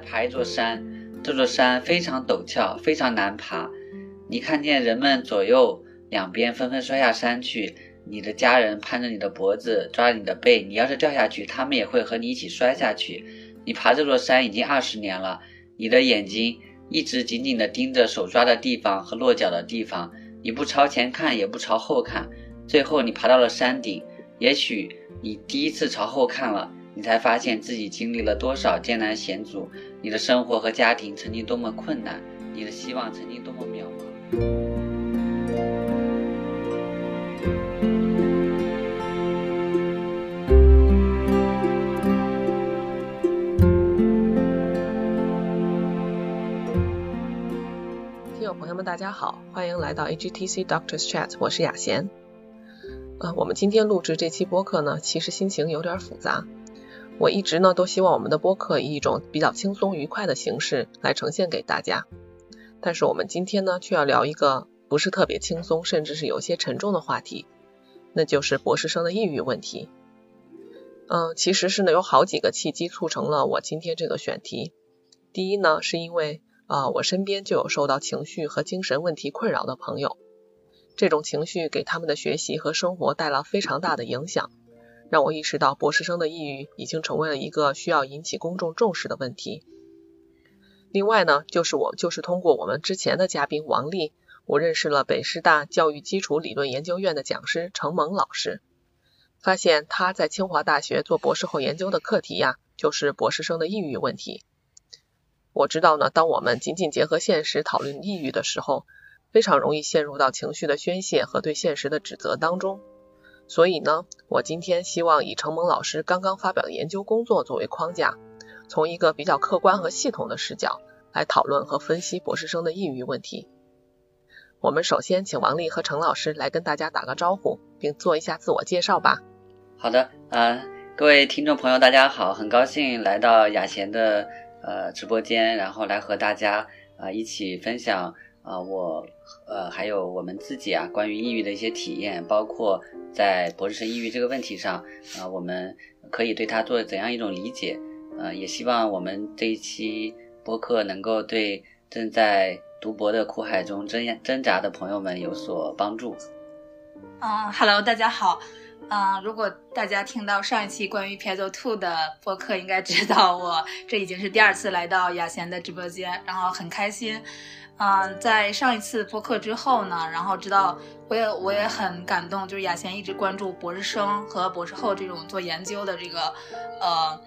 爬一座山，这座山非常陡峭，非常难爬。你看见人们左右两边纷纷摔下山去，你的家人攀着你的脖子，抓着你的背，你要是掉下去，他们也会和你一起摔下去。你爬这座山已经二十年了，你的眼睛一直紧紧地盯着手抓的地方和落脚的地方，你不朝前看，也不朝后看。最后，你爬到了山顶。也许你第一次朝后看了，你才发现自己经历了多少艰难险阻，你的生活和家庭曾经多么困难，你的希望曾经多么渺茫。听友朋友们，大家好，欢迎来到 AGTC Doctors Chat，我是雅贤。呃，我们今天录制这期播客呢，其实心情有点复杂。我一直呢都希望我们的播客以一种比较轻松愉快的形式来呈现给大家，但是我们今天呢却要聊一个不是特别轻松，甚至是有些沉重的话题，那就是博士生的抑郁问题。嗯，其实是呢有好几个契机促成了我今天这个选题。第一呢，是因为啊我身边就有受到情绪和精神问题困扰的朋友。这种情绪给他们的学习和生活带来非常大的影响，让我意识到博士生的抑郁已经成为了一个需要引起公众重视的问题。另外呢，就是我就是通过我们之前的嘉宾王丽，我认识了北师大教育基础理论研究院的讲师程萌老师，发现他在清华大学做博士后研究的课题呀，就是博士生的抑郁问题。我知道呢，当我们仅仅结合现实讨论抑郁的时候，非常容易陷入到情绪的宣泄和对现实的指责当中，所以呢，我今天希望以程蒙老师刚刚发表的研究工作作为框架，从一个比较客观和系统的视角来讨论和分析博士生的抑郁问题。我们首先请王丽和程老师来跟大家打个招呼，并做一下自我介绍吧。好的，呃，各位听众朋友，大家好，很高兴来到雅贤的呃直播间，然后来和大家啊一起分享。啊，我呃还有我们自己啊，关于抑郁的一些体验，包括在博士生抑郁这个问题上啊，我们可以对它做怎样一种理解？呃，也希望我们这一期播客能够对正在读博的苦海中挣挣扎的朋友们有所帮助。嗯，Hello，大家好。嗯，如果大家听到上一期关于 Piezo Two 的播客，应该知道我这已经是第二次来到雅贤的直播间，然后很开心。嗯，在上一次播客之后呢，然后知道我也我也很感动，就是雅贤一直关注博士生和博士后这种做研究的这个呃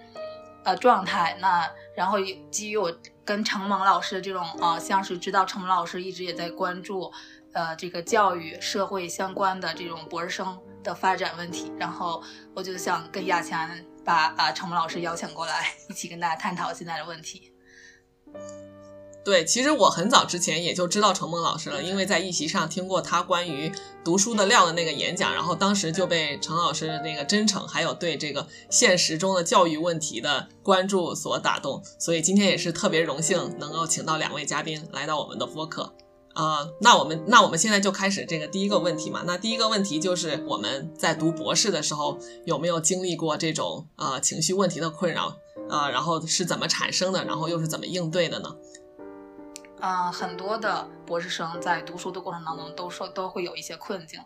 呃状态。那然后基于我跟程萌老师这种呃，像是知道程萌老师一直也在关注呃这个教育社会相关的这种博士生的发展问题，然后我就想跟雅贤把啊程萌老师邀请过来，一起跟大家探讨现在的问题。对，其实我很早之前也就知道程梦老师了，因为在一席上听过他关于读书的料的那个演讲，然后当时就被程老师的那个真诚，还有对这个现实中的教育问题的关注所打动，所以今天也是特别荣幸能够请到两位嘉宾来到我们的播客。啊，那我们那我们现在就开始这个第一个问题嘛。那第一个问题就是我们在读博士的时候有没有经历过这种呃情绪问题的困扰啊？然后是怎么产生的？然后又是怎么应对的呢？嗯，很多的博士生在读书的过程当中都说都会有一些困境。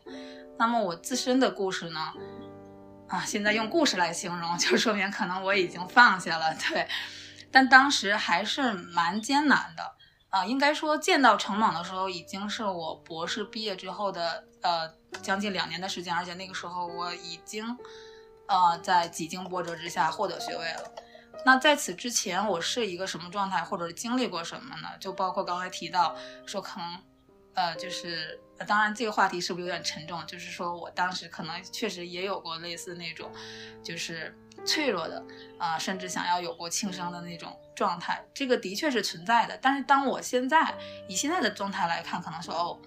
那么我自身的故事呢？啊，现在用故事来形容，就说明可能我已经放下了。对，但当时还是蛮艰难的。啊，应该说见到程猛的时候，已经是我博士毕业之后的呃将近两年的时间，而且那个时候我已经呃在几经波折之下获得学位了。那在此之前，我是一个什么状态，或者是经历过什么呢？就包括刚才提到说，可能，呃，就是，当然这个话题是不是有点沉重？就是说我当时可能确实也有过类似那种，就是脆弱的，啊，甚至想要有过轻生的那种状态，这个的确是存在的。但是当我现在以现在的状态来看，可能说，哦，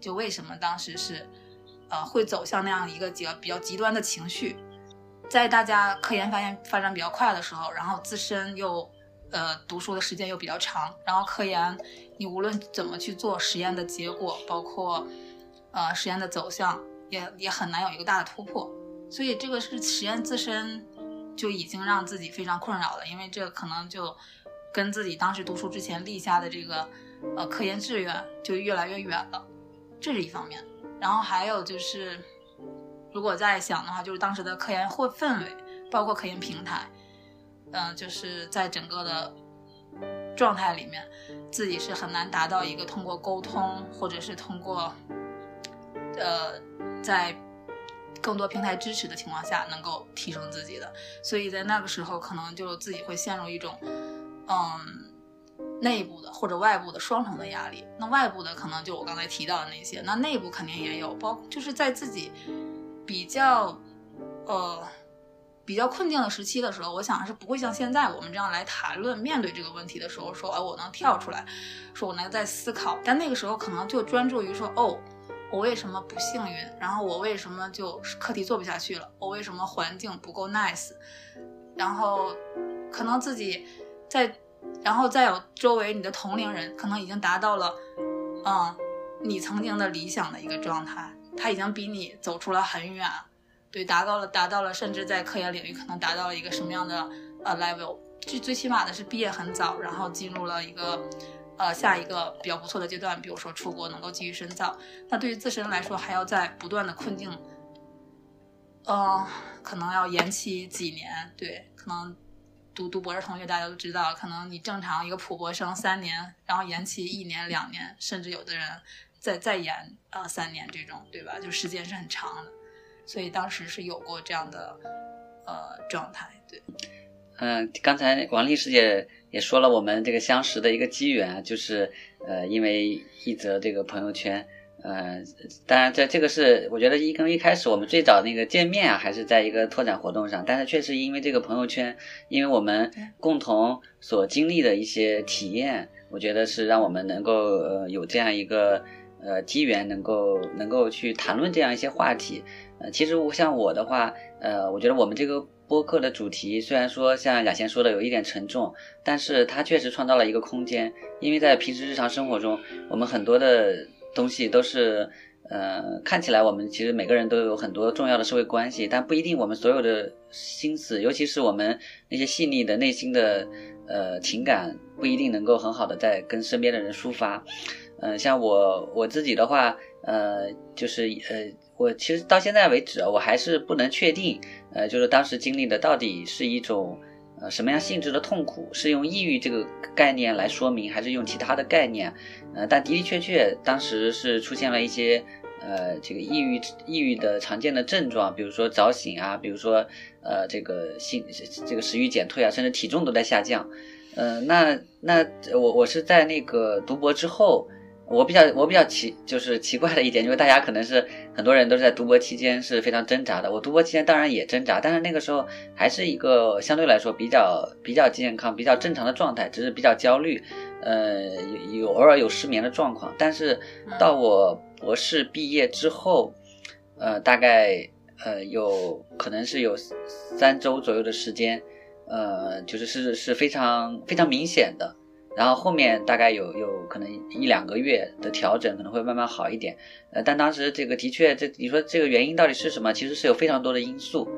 就为什么当时是，呃，会走向那样一个比较比较极端的情绪？在大家科研发现发展比较快的时候，然后自身又，呃，读书的时间又比较长，然后科研你无论怎么去做实验的结果，包括，呃，实验的走向，也也很难有一个大的突破。所以这个是实验自身就已经让自己非常困扰了，因为这可能就跟自己当时读书之前立下的这个呃科研志愿就越来越远了，这是一方面。然后还有就是，如果再想的话，就是当时的科研或氛围，包括科研平台，嗯，就是在整个的状态里面，自己是很难达到一个通过沟通或者是通过呃在。更多平台支持的情况下，能够提升自己的，所以在那个时候，可能就自己会陷入一种，嗯，内部的或者外部的双重的压力。那外部的可能就我刚才提到的那些，那内部肯定也有，包就是在自己比较，呃，比较困境的时期的时候，我想是不会像现在我们这样来谈论面对这个问题的时候，说，哎，我能跳出来，说我能在思考，但那个时候可能就专注于说，哦。我为什么不幸运？然后我为什么就课题做不下去了？我为什么环境不够 nice？然后可能自己在，然后再有周围你的同龄人，可能已经达到了，嗯，你曾经的理想的一个状态，他已经比你走出了很远，对，达到了，达到了，甚至在科研领域可能达到了一个什么样的呃 level？最最起码的是毕业很早，然后进入了一个。呃，下一个比较不错的阶段，比如说出国能够继续深造，那对于自身来说，还要在不断的困境，呃，可能要延期几年。对，可能读读博士同学大家都知道，可能你正常一个普博生三年，然后延期一年、两年，甚至有的人再再延呃三年这种，对吧？就时间是很长的，所以当时是有过这样的呃状态。对，嗯，刚才王丽师姐。也说了我们这个相识的一个机缘，就是呃，因为一则这个朋友圈，呃，当然这这个是我觉得一跟一开始我们最早那个见面啊，还是在一个拓展活动上，但是确实因为这个朋友圈，因为我们共同所经历的一些体验，我觉得是让我们能够呃有这样一个呃机缘，能够能够去谈论这样一些话题。呃，其实我像我的话，呃，我觉得我们这个。播客的主题虽然说像雅贤说的有一点沉重，但是它确实创造了一个空间。因为在平时日常生活中，我们很多的东西都是，呃，看起来我们其实每个人都有很多重要的社会关系，但不一定我们所有的心思，尤其是我们那些细腻的内心的呃情感，不一定能够很好的在跟身边的人抒发。嗯，像我我自己的话，呃，就是呃，我其实到现在为止，我还是不能确定。呃，就是当时经历的到底是一种呃什么样性质的痛苦？是用抑郁这个概念来说明，还是用其他的概念？呃，但的的确确，当时是出现了一些呃这个抑郁抑郁的常见的症状，比如说早醒啊，比如说呃这个性这个食欲减退啊，甚至体重都在下降。呃，那那我我是在那个读博之后。我比较我比较奇就是奇怪的一点，就是大家可能是很多人都是在读博期间是非常挣扎的。我读博期间当然也挣扎，但是那个时候还是一个相对来说比较比较健康、比较正常的状态，只是比较焦虑，呃，有有偶尔有失眠的状况。但是到我博士毕业之后，呃，大概呃有可能是有三周左右的时间，呃，就是是是非常非常明显的。然后后面大概有有可能一两个月的调整，可能会慢慢好一点。呃，但当时这个的确，这你说这个原因到底是什么？其实是有非常多的因素。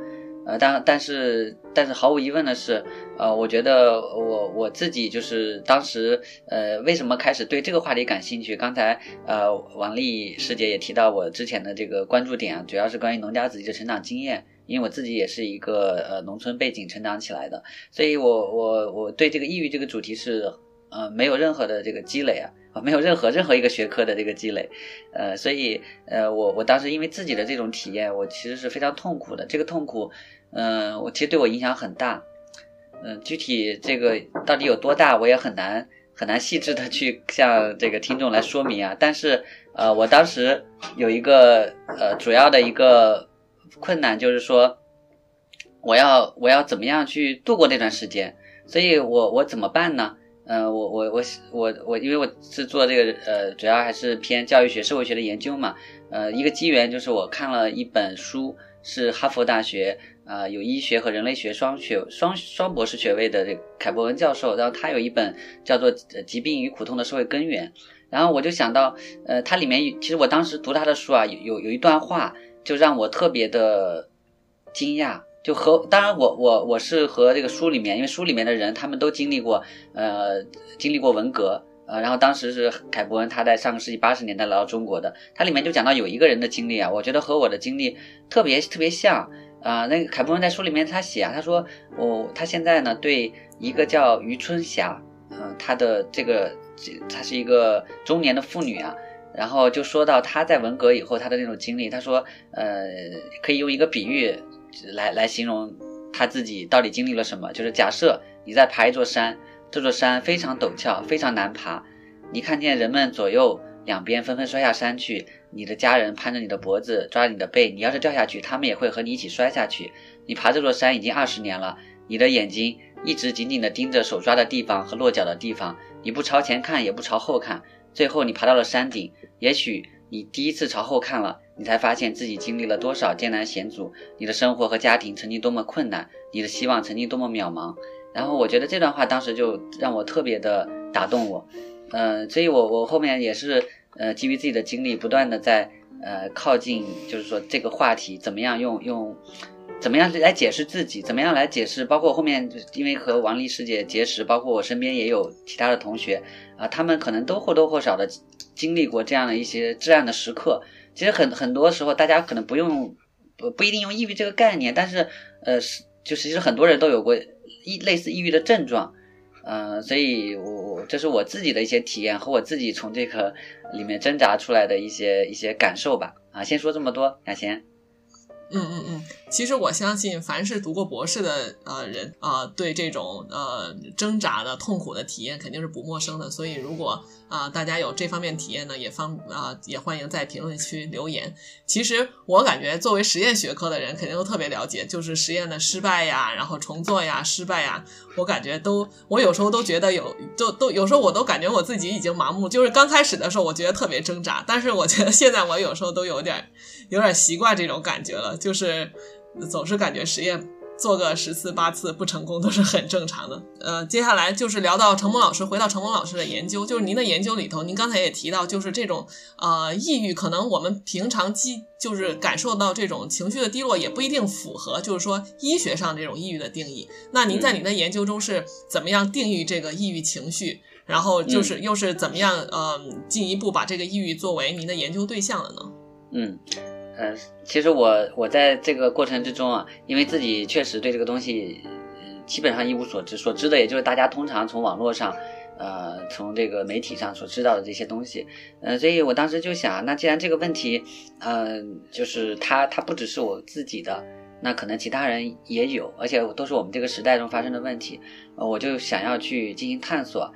呃，但但是但是毫无疑问的是，呃，我觉得我我自己就是当时呃为什么开始对这个话题感兴趣？刚才呃王丽师姐也提到我之前的这个关注点啊，主要是关于农家子弟的成长经验，因为我自己也是一个呃农村背景成长起来的，所以我我我对这个抑郁这个主题是。呃，没有任何的这个积累啊，没有任何任何一个学科的这个积累，呃，所以呃，我我当时因为自己的这种体验，我其实是非常痛苦的。这个痛苦，嗯，我其实对我影响很大，嗯，具体这个到底有多大，我也很难很难细致的去向这个听众来说明啊。但是呃，我当时有一个呃主要的一个困难，就是说我要我要怎么样去度过那段时间，所以我我怎么办呢？嗯，我我我我我，因为我是做这个呃，主要还是偏教育学、社会学的研究嘛。呃，一个机缘就是我看了一本书，是哈佛大学啊有医学和人类学双学双双博士学位的这凯博文教授，然后他有一本叫做《疾病与苦痛的社会根源》，然后我就想到，呃，它里面其实我当时读他的书啊，有有有一段话就让我特别的惊讶，就和当然我我我是和这个书里面，因为书里面的人他们都经历过呃经历过文革。呃，然后当时是凯伯恩，他在上个世纪八十年代来到中国的，他里面就讲到有一个人的经历啊，我觉得和我的经历特别特别像啊。那个凯伯恩在书里面他写啊，他说我他现在呢对一个叫余春霞，嗯，他的这个这她是一个中年的妇女啊，然后就说到她在文革以后她的那种经历，他说呃可以用一个比喻来来形容他自己到底经历了什么，就是假设你在爬一座山。这座山非常陡峭，非常难爬。你看见人们左右两边纷纷摔下山去，你的家人攀着你的脖子，抓着你的背。你要是掉下去，他们也会和你一起摔下去。你爬这座山已经二十年了，你的眼睛一直紧紧地盯着手抓的地方和落脚的地方，你不朝前看，也不朝后看。最后，你爬到了山顶。也许你第一次朝后看了，你才发现自己经历了多少艰难险阻。你的生活和家庭曾经多么困难，你的希望曾经多么渺茫。然后我觉得这段话当时就让我特别的打动我，嗯，所以我我后面也是呃基于自己的经历，不断的在呃靠近，就是说这个话题怎么样用用，怎么样来解释自己，怎么样来解释，包括后面因为和王丽师姐结识，包括我身边也有其他的同学啊，他们可能都或多或少的经历过这样的一些至暗的时刻。其实很很多时候大家可能不用不不一定用抑郁这个概念，但是呃是就是其实很多人都有过。抑类似抑郁的症状，嗯，所以我我这是我自己的一些体验和我自己从这个里面挣扎出来的一些一些感受吧。啊，先说这么多，雅贤。嗯嗯嗯，其实我相信，凡是读过博士的呃人啊，对这种呃挣扎的痛苦的体验肯定是不陌生的。所以，如果啊大家有这方面体验呢，也方啊也欢迎在评论区留言。其实我感觉，作为实验学科的人，肯定都特别了解，就是实验的失败呀，然后重做呀，失败呀，我感觉都，我有时候都觉得有，都都有时候我都感觉我自己已经麻木。就是刚开始的时候，我觉得特别挣扎，但是我觉得现在我有时候都有点有点习惯这种感觉了。就是总是感觉实验做个十次八次不成功都是很正常的。呃，接下来就是聊到程萌老师，回到程萌老师的研究，就是您的研究里头，您刚才也提到，就是这种呃抑郁，可能我们平常积就是感受到这种情绪的低落，也不一定符合就是说医学上这种抑郁的定义。那您在您的研究中是怎么样定义这个抑郁情绪？然后就是又是怎么样呃进一步把这个抑郁作为您的研究对象的呢？嗯。呃，其实我我在这个过程之中啊，因为自己确实对这个东西基本上一无所知，所知的也就是大家通常从网络上，呃，从这个媒体上所知道的这些东西，呃，所以我当时就想，那既然这个问题，呃，就是它它不只是我自己的，那可能其他人也有，而且都是我们这个时代中发生的问题，呃，我就想要去进行探索。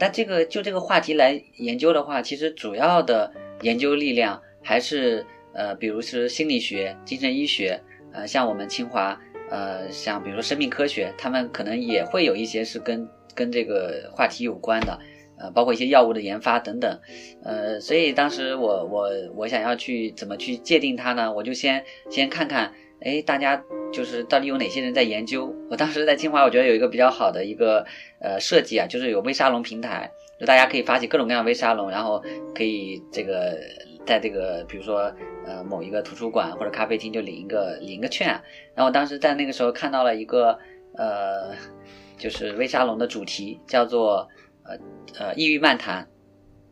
但这个就这个话题来研究的话，其实主要的研究力量还是。呃，比如是心理学、精神医学，呃，像我们清华，呃，像比如说生命科学，他们可能也会有一些是跟跟这个话题有关的，呃，包括一些药物的研发等等，呃，所以当时我我我想要去怎么去界定它呢？我就先先看看，哎，大家就是到底有哪些人在研究？我当时在清华，我觉得有一个比较好的一个呃设计啊，就是有微沙龙平台，就大家可以发起各种各样微沙龙，然后可以这个。在这个，比如说，呃，某一个图书馆或者咖啡厅就领一个领一个券，然后我当时在那个时候看到了一个，呃，就是微沙龙的主题叫做，呃呃，抑郁漫谈，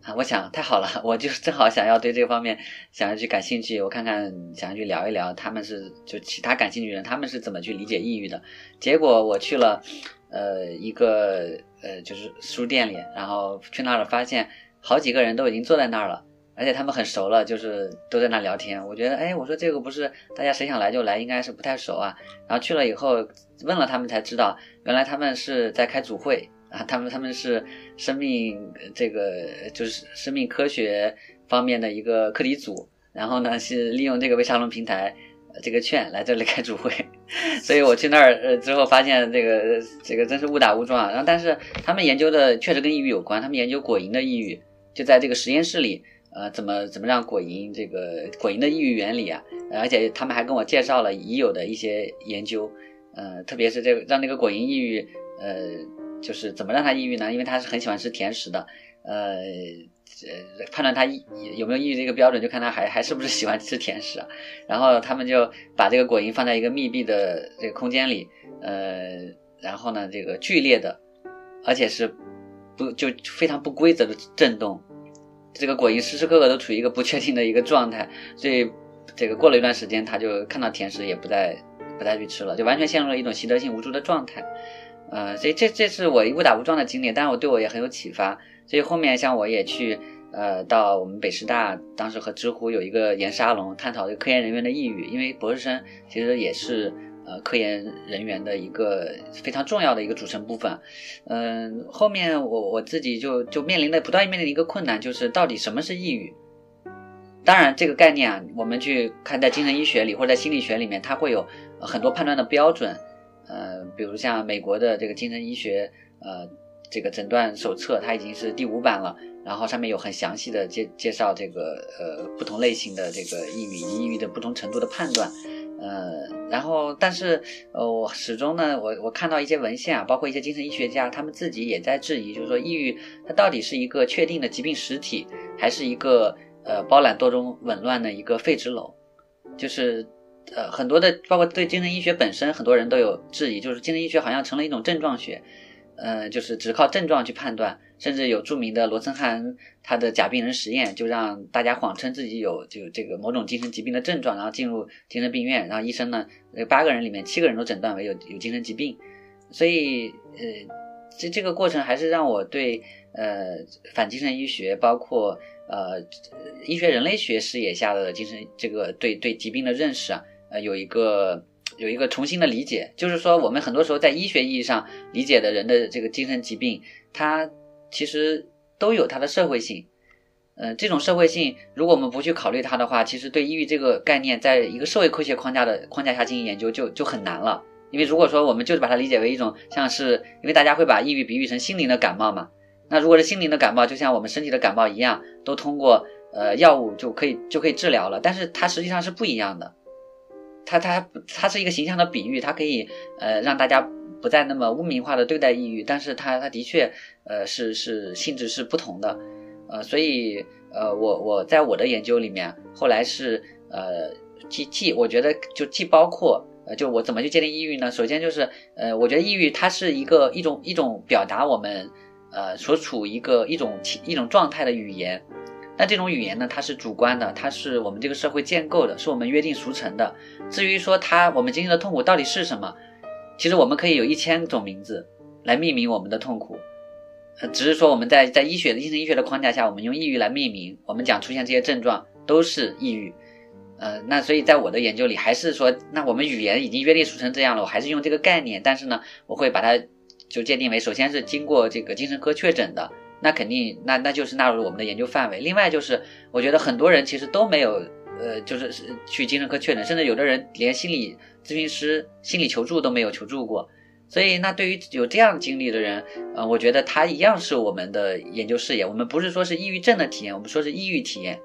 啊，我想太好了，我就正好想要对这个方面想要去感兴趣，我看看想要去聊一聊他们是就其他感兴趣的人他们是怎么去理解抑郁的，结果我去了，呃，一个呃就是书店里，然后去那儿了发现好几个人都已经坐在那儿了。而且他们很熟了，就是都在那聊天。我觉得，哎，我说这个不是大家谁想来就来，应该是不太熟啊。然后去了以后，问了他们才知道，原来他们是在开组会啊。他们他们是生命这个就是生命科学方面的一个课题组，然后呢是利用这个微沙龙平台这个券来这里开组会。所以我去那儿呃之后发现这个这个真是误打误撞。然后但是他们研究的确实跟抑郁有关，他们研究果蝇的抑郁，就在这个实验室里。呃，怎么怎么让果蝇这个果蝇的抑郁原理啊？而且他们还跟我介绍了已有的一些研究，呃，特别是这个让那个果蝇抑郁，呃，就是怎么让它抑郁呢？因为它是很喜欢吃甜食的，呃，呃判断他有没有抑郁的一个标准，就看它还还是不是喜欢吃甜食啊。然后他们就把这个果蝇放在一个密闭的这个空间里，呃，然后呢，这个剧烈的，而且是不就非常不规则的震动，这个果蝇时时刻刻都处于一个不确定的一个状态，所以这个过了一段时间，他就看到甜食也不再不再去吃了，就完全陷入了一种习得性无助的状态。呃，所以这这是我误打误撞的经历，但是我对我也很有启发。所以后面像我也去，呃，到我们北师大，当时和知乎有一个研沙龙，探讨这个科研人员的抑郁，因为博士生其实也是呃科研人员的一个非常重要的一个组成部分。嗯，后面我我自己就就面临的不断面临的一个困难，就是到底什么是抑郁？当然这个概念啊，我们去看在精神医学里或者在心理学里面，它会有很多判断的标准。呃，比如像美国的这个精神医学，呃，这个诊断手册，它已经是第五版了，然后上面有很详细的介介绍这个呃不同类型的这个抑郁抑郁的不同程度的判断，呃，然后但是呃我始终呢，我我看到一些文献啊，包括一些精神医学家，他们自己也在质疑，就是说抑郁它到底是一个确定的疾病实体，还是一个呃包揽多种紊乱的一个废纸篓，就是。呃，很多的，包括对精神医学本身，很多人都有质疑，就是精神医学好像成了一种症状学，呃，就是只靠症状去判断，甚至有著名的罗森汉恩他的假病人实验，就让大家谎称自己有就这个某种精神疾病的症状，然后进入精神病院，然后医生呢，八个人里面七个人都诊断为有有精神疾病，所以呃，这这个过程还是让我对呃反精神医学，包括呃医学人类学视野下的精神这个对对疾病的认识啊。呃，有一个有一个重新的理解，就是说，我们很多时候在医学意义上理解的人的这个精神疾病，它其实都有它的社会性。嗯，这种社会性，如果我们不去考虑它的话，其实对抑郁这个概念，在一个社会科学框架的框架下进行研究，就就很难了。因为如果说我们就是把它理解为一种像是，因为大家会把抑郁比喻成心灵的感冒嘛，那如果是心灵的感冒，就像我们身体的感冒一样，都通过呃药物就可以就可以治疗了，但是它实际上是不一样的。它它它是一个形象的比喻，它可以呃让大家不再那么污名化的对待抑郁，但是它它的确呃是是性质是不同的，呃所以呃我我在我的研究里面后来是呃既既我觉得就既包括呃就我怎么去界定抑郁呢？首先就是呃我觉得抑郁它是一个一种一种表达我们呃所处一个一种一种状态的语言。那这种语言呢，它是主观的，它是我们这个社会建构的，是我们约定俗成的。至于说它我们经历的痛苦到底是什么，其实我们可以有一千种名字来命名我们的痛苦，呃，只是说我们在在医学的精神医学的框架下，我们用抑郁来命名，我们讲出现这些症状都是抑郁。呃，那所以在我的研究里，还是说，那我们语言已经约定俗成这样了，我还是用这个概念，但是呢，我会把它就界定为，首先是经过这个精神科确诊的。那肯定，那那就是纳入我们的研究范围。另外就是，我觉得很多人其实都没有，呃，就是去精神科确诊，甚至有的人连心理咨询师、心理求助都没有求助过。所以，那对于有这样经历的人，呃，我觉得他一样是我们的研究视野。我们不是说是抑郁症的体验，我们说是抑郁体验，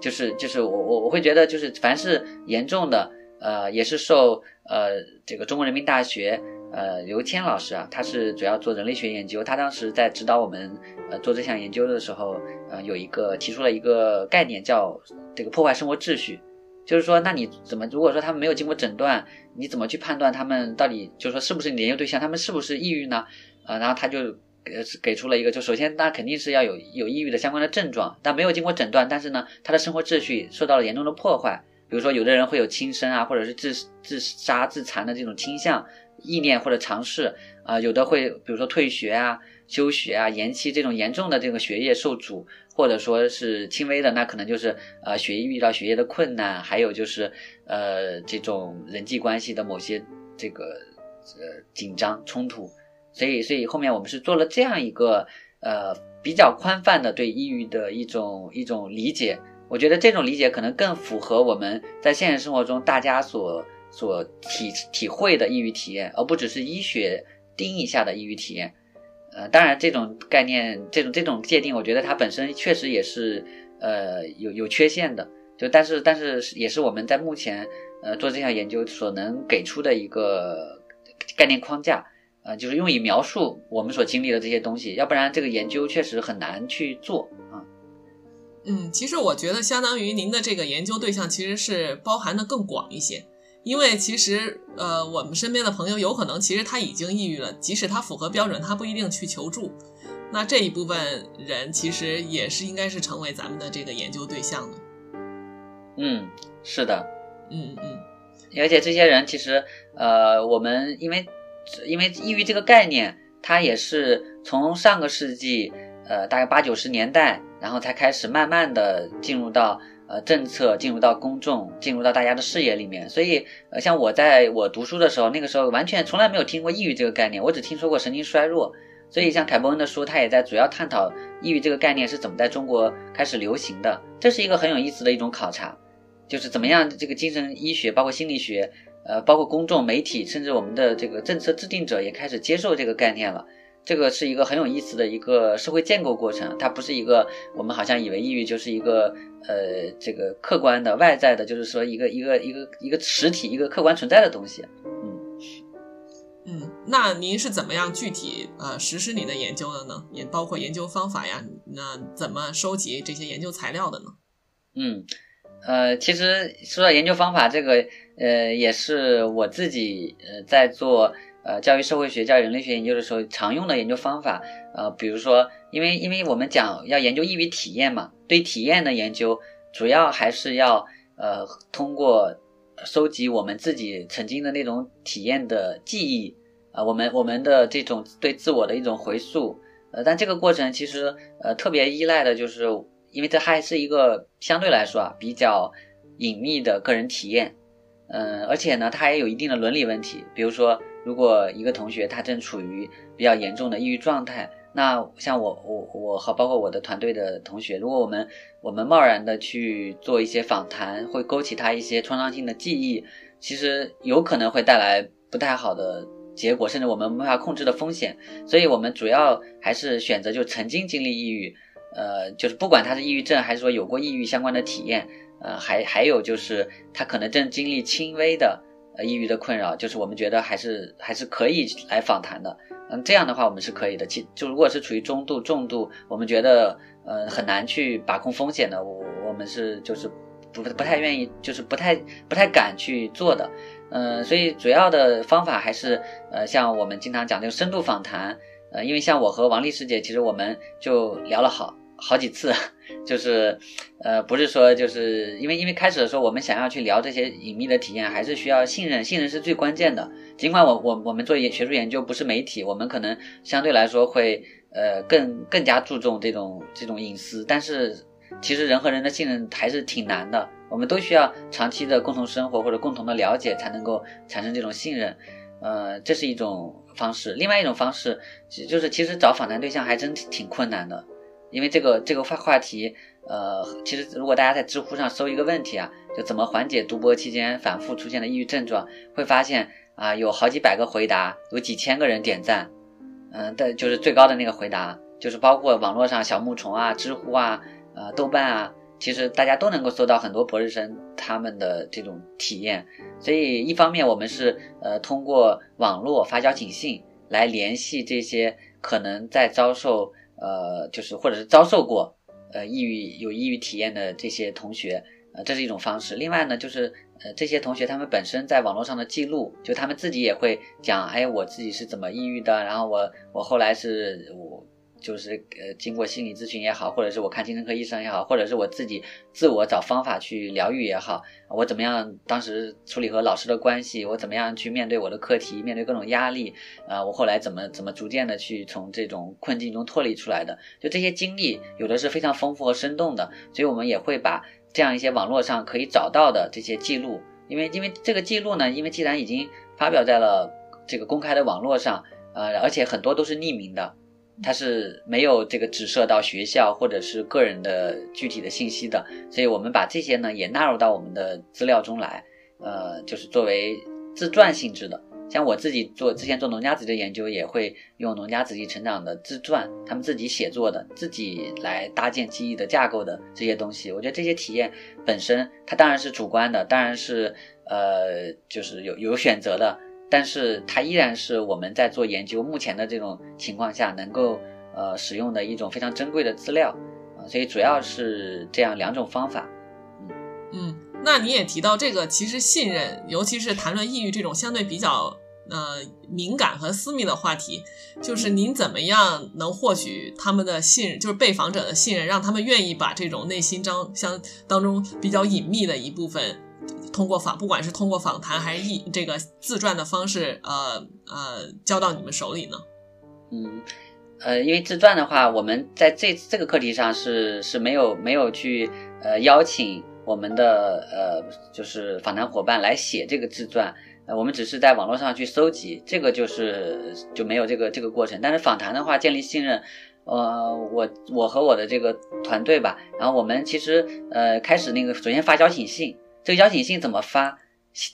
就是就是我我我会觉得，就是凡是严重的，呃，也是受呃这个中国人民大学。呃，刘谦老师啊，他是主要做人类学研究。他当时在指导我们呃做这项研究的时候，呃，有一个提出了一个概念，叫这个破坏生活秩序。就是说，那你怎么如果说他们没有经过诊断，你怎么去判断他们到底就是说是不是你研究对象，他们是不是抑郁呢？呃，然后他就给给出了一个，就首先那肯定是要有有抑郁的相关的症状，但没有经过诊断，但是呢，他的生活秩序受到了严重的破坏。比如说，有的人会有轻生啊，或者是自自杀自残的这种倾向。意念或者尝试啊，有的会比如说退学啊、休学啊、延期这种严重的这个学业受阻，或者说是轻微的，那可能就是呃学业遇到学业的困难，还有就是呃这种人际关系的某些这个呃紧张冲突。所以，所以后面我们是做了这样一个呃比较宽泛的对抑郁的一种一种理解。我觉得这种理解可能更符合我们在现实生活中大家所。所体体会的抑郁体验，而不只是医学定义下的抑郁体验。呃，当然这种概念，这种这种界定，我觉得它本身确实也是呃有有缺陷的。就但是但是也是我们在目前呃做这项研究所能给出的一个概念框架。呃，就是用以描述我们所经历的这些东西，要不然这个研究确实很难去做啊。嗯，其实我觉得相当于您的这个研究对象其实是包含的更广一些，因为其实呃，我们身边的朋友有可能其实他已经抑郁了，即使他符合标准，他不一定去求助。那这一部分人其实也是应该是成为咱们的这个研究对象的。嗯，是的，嗯嗯，而且这些人其实呃，我们因为因为抑郁这个概念，它也是从上个世纪呃大概八九十年代，然后才开始慢慢的进入到呃政策，进入到公众，进入到大家的视野里面。所以呃，像我在我读书的时候，那个时候完全从来没有听过抑郁这个概念，我只听说过神经衰弱。所以，像凯伯恩的书，他也在主要探讨抑郁这个概念是怎么在中国开始流行的。这是一个很有意思的一种考察，就是怎么样这个精神医学，包括心理学，呃，包括公众媒体，甚至我们的这个政策制定者也开始接受这个概念了。这个是一个很有意思的一个社会建构过程，它不是一个我们好像以为抑郁就是一个呃这个客观的外在的，就是说一个一个一个一个实体一个客观存在的东西。嗯嗯，那您是怎么样具体呃实施你的研究的呢？也包括研究方法呀，那怎么收集这些研究材料的呢？嗯，呃，其实说到研究方法，这个呃也是我自己呃在做呃教育社会学、教育人类学研究的时候常用的研究方法。呃，比如说，因为因为我们讲要研究抑郁体验嘛，对体验的研究主要还是要呃通过。收集我们自己曾经的那种体验的记忆啊，我们我们的这种对自我的一种回溯，呃，但这个过程其实呃特别依赖的就是，因为这还是一个相对来说啊比较隐秘的个人体验，嗯，而且呢，它也有一定的伦理问题，比如说，如果一个同学他正处于比较严重的抑郁状态。那像我我我和包括我的团队的同学，如果我们我们贸然的去做一些访谈，会勾起他一些创伤性的记忆，其实有可能会带来不太好的结果，甚至我们没法控制的风险。所以，我们主要还是选择就曾经经历抑郁，呃，就是不管他是抑郁症还是说有过抑郁相关的体验，呃，还还有就是他可能正经历轻微的呃抑郁的困扰，就是我们觉得还是还是可以来访谈的。嗯，这样的话我们是可以的。其就如果是处于中度、重度，我们觉得呃很难去把控风险的，我我们是就是不不太愿意，就是不太不太敢去做的。嗯，所以主要的方法还是呃像我们经常讲这个深度访谈。呃，因为像我和王丽师姐，其实我们就聊了好好几次，就是呃不是说就是因为因为开始的时候我们想要去聊这些隐秘的体验，还是需要信任，信任是最关键的。尽管我我我们做学术研究不是媒体，我们可能相对来说会呃更更加注重这种这种隐私，但是其实人和人的信任还是挺难的，我们都需要长期的共同生活或者共同的了解才能够产生这种信任，呃，这是一种方式。另外一种方式就是其实找访谈对象还真挺困难的，因为这个这个话话题，呃，其实如果大家在知乎上搜一个问题啊，就怎么缓解读博期间反复出现的抑郁症状，会发现。啊，有好几百个回答，有几千个人点赞，嗯，的就是最高的那个回答，就是包括网络上小木虫啊、知乎啊、呃、豆瓣啊，其实大家都能够搜到很多博士生他们的这种体验。所以一方面我们是呃通过网络发邀请信来联系这些可能在遭受呃就是或者是遭受过呃抑郁有抑郁体验的这些同学，呃，这是一种方式。另外呢，就是。呃，这些同学他们本身在网络上的记录，就他们自己也会讲，哎，我自己是怎么抑郁的，然后我我后来是我就是呃经过心理咨询也好，或者是我看精神科医生也好，或者是我自己自我找方法去疗愈也好，我怎么样当时处理和老师的关系，我怎么样去面对我的课题，面对各种压力，啊，我后来怎么怎么逐渐的去从这种困境中脱离出来的，就这些经历有的是非常丰富和生动的，所以我们也会把。这样一些网络上可以找到的这些记录，因为因为这个记录呢，因为既然已经发表在了这个公开的网络上，呃，而且很多都是匿名的，它是没有这个指涉到学校或者是个人的具体的信息的，所以我们把这些呢也纳入到我们的资料中来，呃，就是作为自传性质的。像我自己做之前做农家子弟的研究，也会用农家子弟成长的自传，他们自己写作的，自己来搭建记忆的架构的这些东西。我觉得这些体验本身，它当然是主观的，当然是呃，就是有有选择的。但是它依然是我们在做研究目前的这种情况下能够呃使用的一种非常珍贵的资料啊，所以主要是这样两种方法。嗯，那你也提到这个，其实信任，尤其是谈论抑郁这种相对比较呃敏感和私密的话题，就是您怎么样能获取他们的信任，就是被访者的信任，让他们愿意把这种内心当相当中比较隐秘的一部分。通过访，不管是通过访谈还是一这个自传的方式，呃呃，交到你们手里呢？嗯，呃，因为自传的话，我们在这这个课题上是是没有没有去呃邀请我们的呃就是访谈伙伴来写这个自传，呃，我们只是在网络上去搜集，这个就是就没有这个这个过程。但是访谈的话，建立信任，呃，我我和我的这个团队吧，然后我们其实呃开始那个首先发邀请信。这个邀请信怎么发？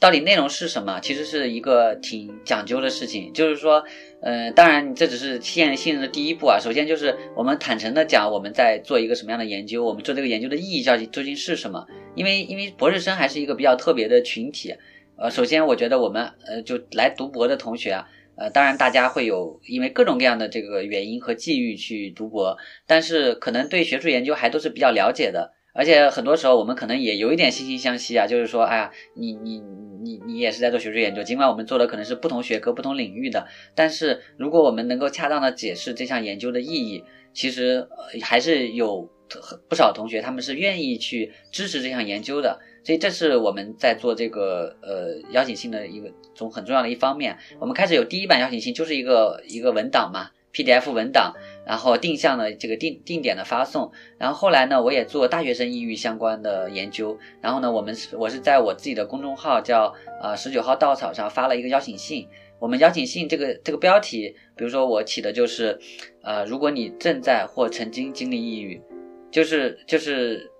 到底内容是什么？其实是一个挺讲究的事情。就是说，呃，当然这只是建立信任的第一步啊。首先就是我们坦诚的讲我们在做一个什么样的研究，我们做这个研究的意义究竟究竟是什么？因为因为博士生还是一个比较特别的群体。呃，首先我觉得我们呃就来读博的同学啊，呃，当然大家会有因为各种各样的这个原因和际遇去读博，但是可能对学术研究还都是比较了解的。而且很多时候，我们可能也有一点惺惺相惜啊，就是说，哎呀，你你你你也是在做学术研究，尽管我们做的可能是不同学科、不同领域的，但是如果我们能够恰当的解释这项研究的意义，其实还是有不少同学他们是愿意去支持这项研究的。所以这是我们在做这个呃邀请信的一个中很重要的一方面。我们开始有第一版邀请信，就是一个一个文档嘛，PDF 文档。然后定向的这个定定点的发送，然后后来呢，我也做大学生抑郁相关的研究，然后呢，我们我是在我自己的公众号叫呃十九号稻草上发了一个邀请信，我们邀请信这个这个标题，比如说我起的就是，呃，如果你正在或曾经经历抑郁，就是就是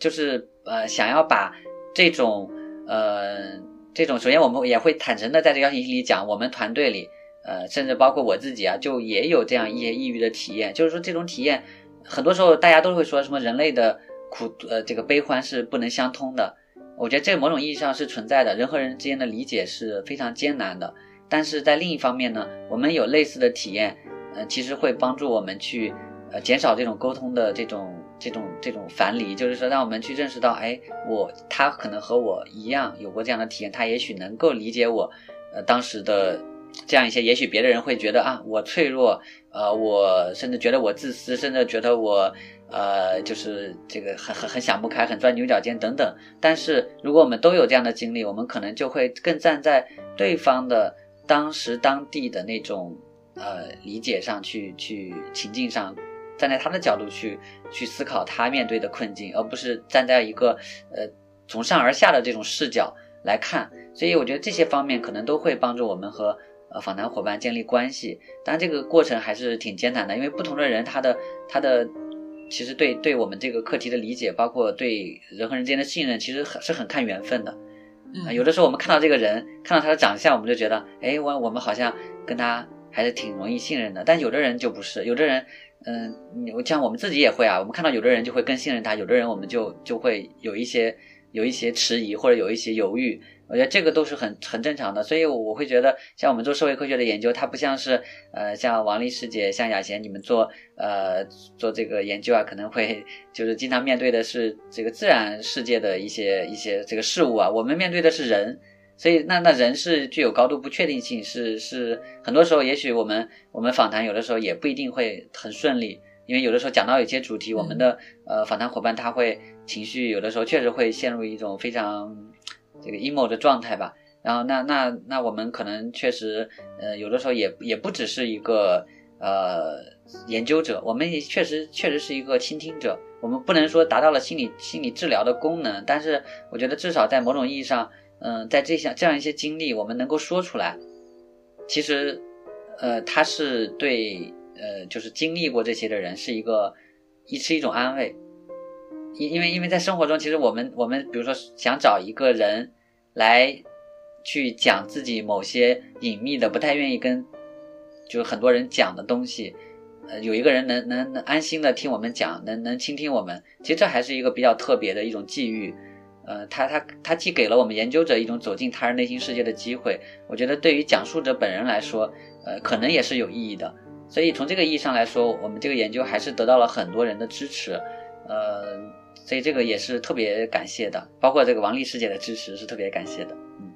就是呃想要把这种呃这种，首先我们也会坦诚的在这邀请信里讲，我们团队里。呃，甚至包括我自己啊，就也有这样一些抑郁的体验。就是说，这种体验，很多时候大家都会说什么人类的苦，呃，这个悲欢是不能相通的。我觉得这某种意义上是存在的，人和人之间的理解是非常艰难的。但是在另一方面呢，我们有类似的体验，呃，其实会帮助我们去，呃，减少这种沟通的这种这种这种樊篱。就是说，让我们去认识到，哎，我他可能和我一样有过这样的体验，他也许能够理解我，呃，当时的。这样一些，也许别的人会觉得啊，我脆弱，呃，我甚至觉得我自私，甚至觉得我，呃，就是这个很很很想不开，很钻牛角尖等等。但是，如果我们都有这样的经历，我们可能就会更站在对方的当时当地的那种呃理解上去，去情境上，站在他的角度去去思考他面对的困境，而不是站在一个呃从上而下的这种视角来看。所以，我觉得这些方面可能都会帮助我们和。呃，访谈伙伴建立关系，当然这个过程还是挺艰难的，因为不同的人他的他的其实对对我们这个课题的理解，包括对人和人之间的信任，其实很是很看缘分的。嗯，有的时候我们看到这个人，看到他的长相，我们就觉得，哎，我我们好像跟他还是挺容易信任的。但有的人就不是，有的人，嗯，我像我们自己也会啊，我们看到有的人就会更信任他，有的人我们就就会有一些有一些迟疑或者有一些犹豫。我觉得这个都是很很正常的，所以我会觉得像我们做社会科学的研究，它不像是呃像王丽师姐、像雅贤你们做呃做这个研究啊，可能会就是经常面对的是这个自然世界的一些一些这个事物啊，我们面对的是人，所以那那人是具有高度不确定性，是是很多时候也许我们我们访谈有的时候也不一定会很顺利，因为有的时候讲到有些主题，我们的呃访谈伙伴他会情绪有的时候确实会陷入一种非常。这个 emo 的状态吧，然后那那那我们可能确实，呃，有的时候也也不只是一个呃研究者，我们也确实确实是一个倾听者。我们不能说达到了心理心理治疗的功能，但是我觉得至少在某种意义上，嗯，在这项这样一些经历，我们能够说出来，其实，呃，他是对呃就是经历过这些的人是一个一是一种安慰。因因为因为在生活中，其实我们我们比如说想找一个人来去讲自己某些隐秘的、不太愿意跟就是很多人讲的东西，呃，有一个人能能能安心的听我们讲，能能倾听我们，其实这还是一个比较特别的一种际遇。呃，它它它既给了我们研究者一种走进他人内心世界的机会，我觉得对于讲述者本人来说，呃，可能也是有意义的。所以从这个意义上来说，我们这个研究还是得到了很多人的支持，呃，所以这个也是特别感谢的，包括这个王丽师姐的支持是特别感谢的。嗯，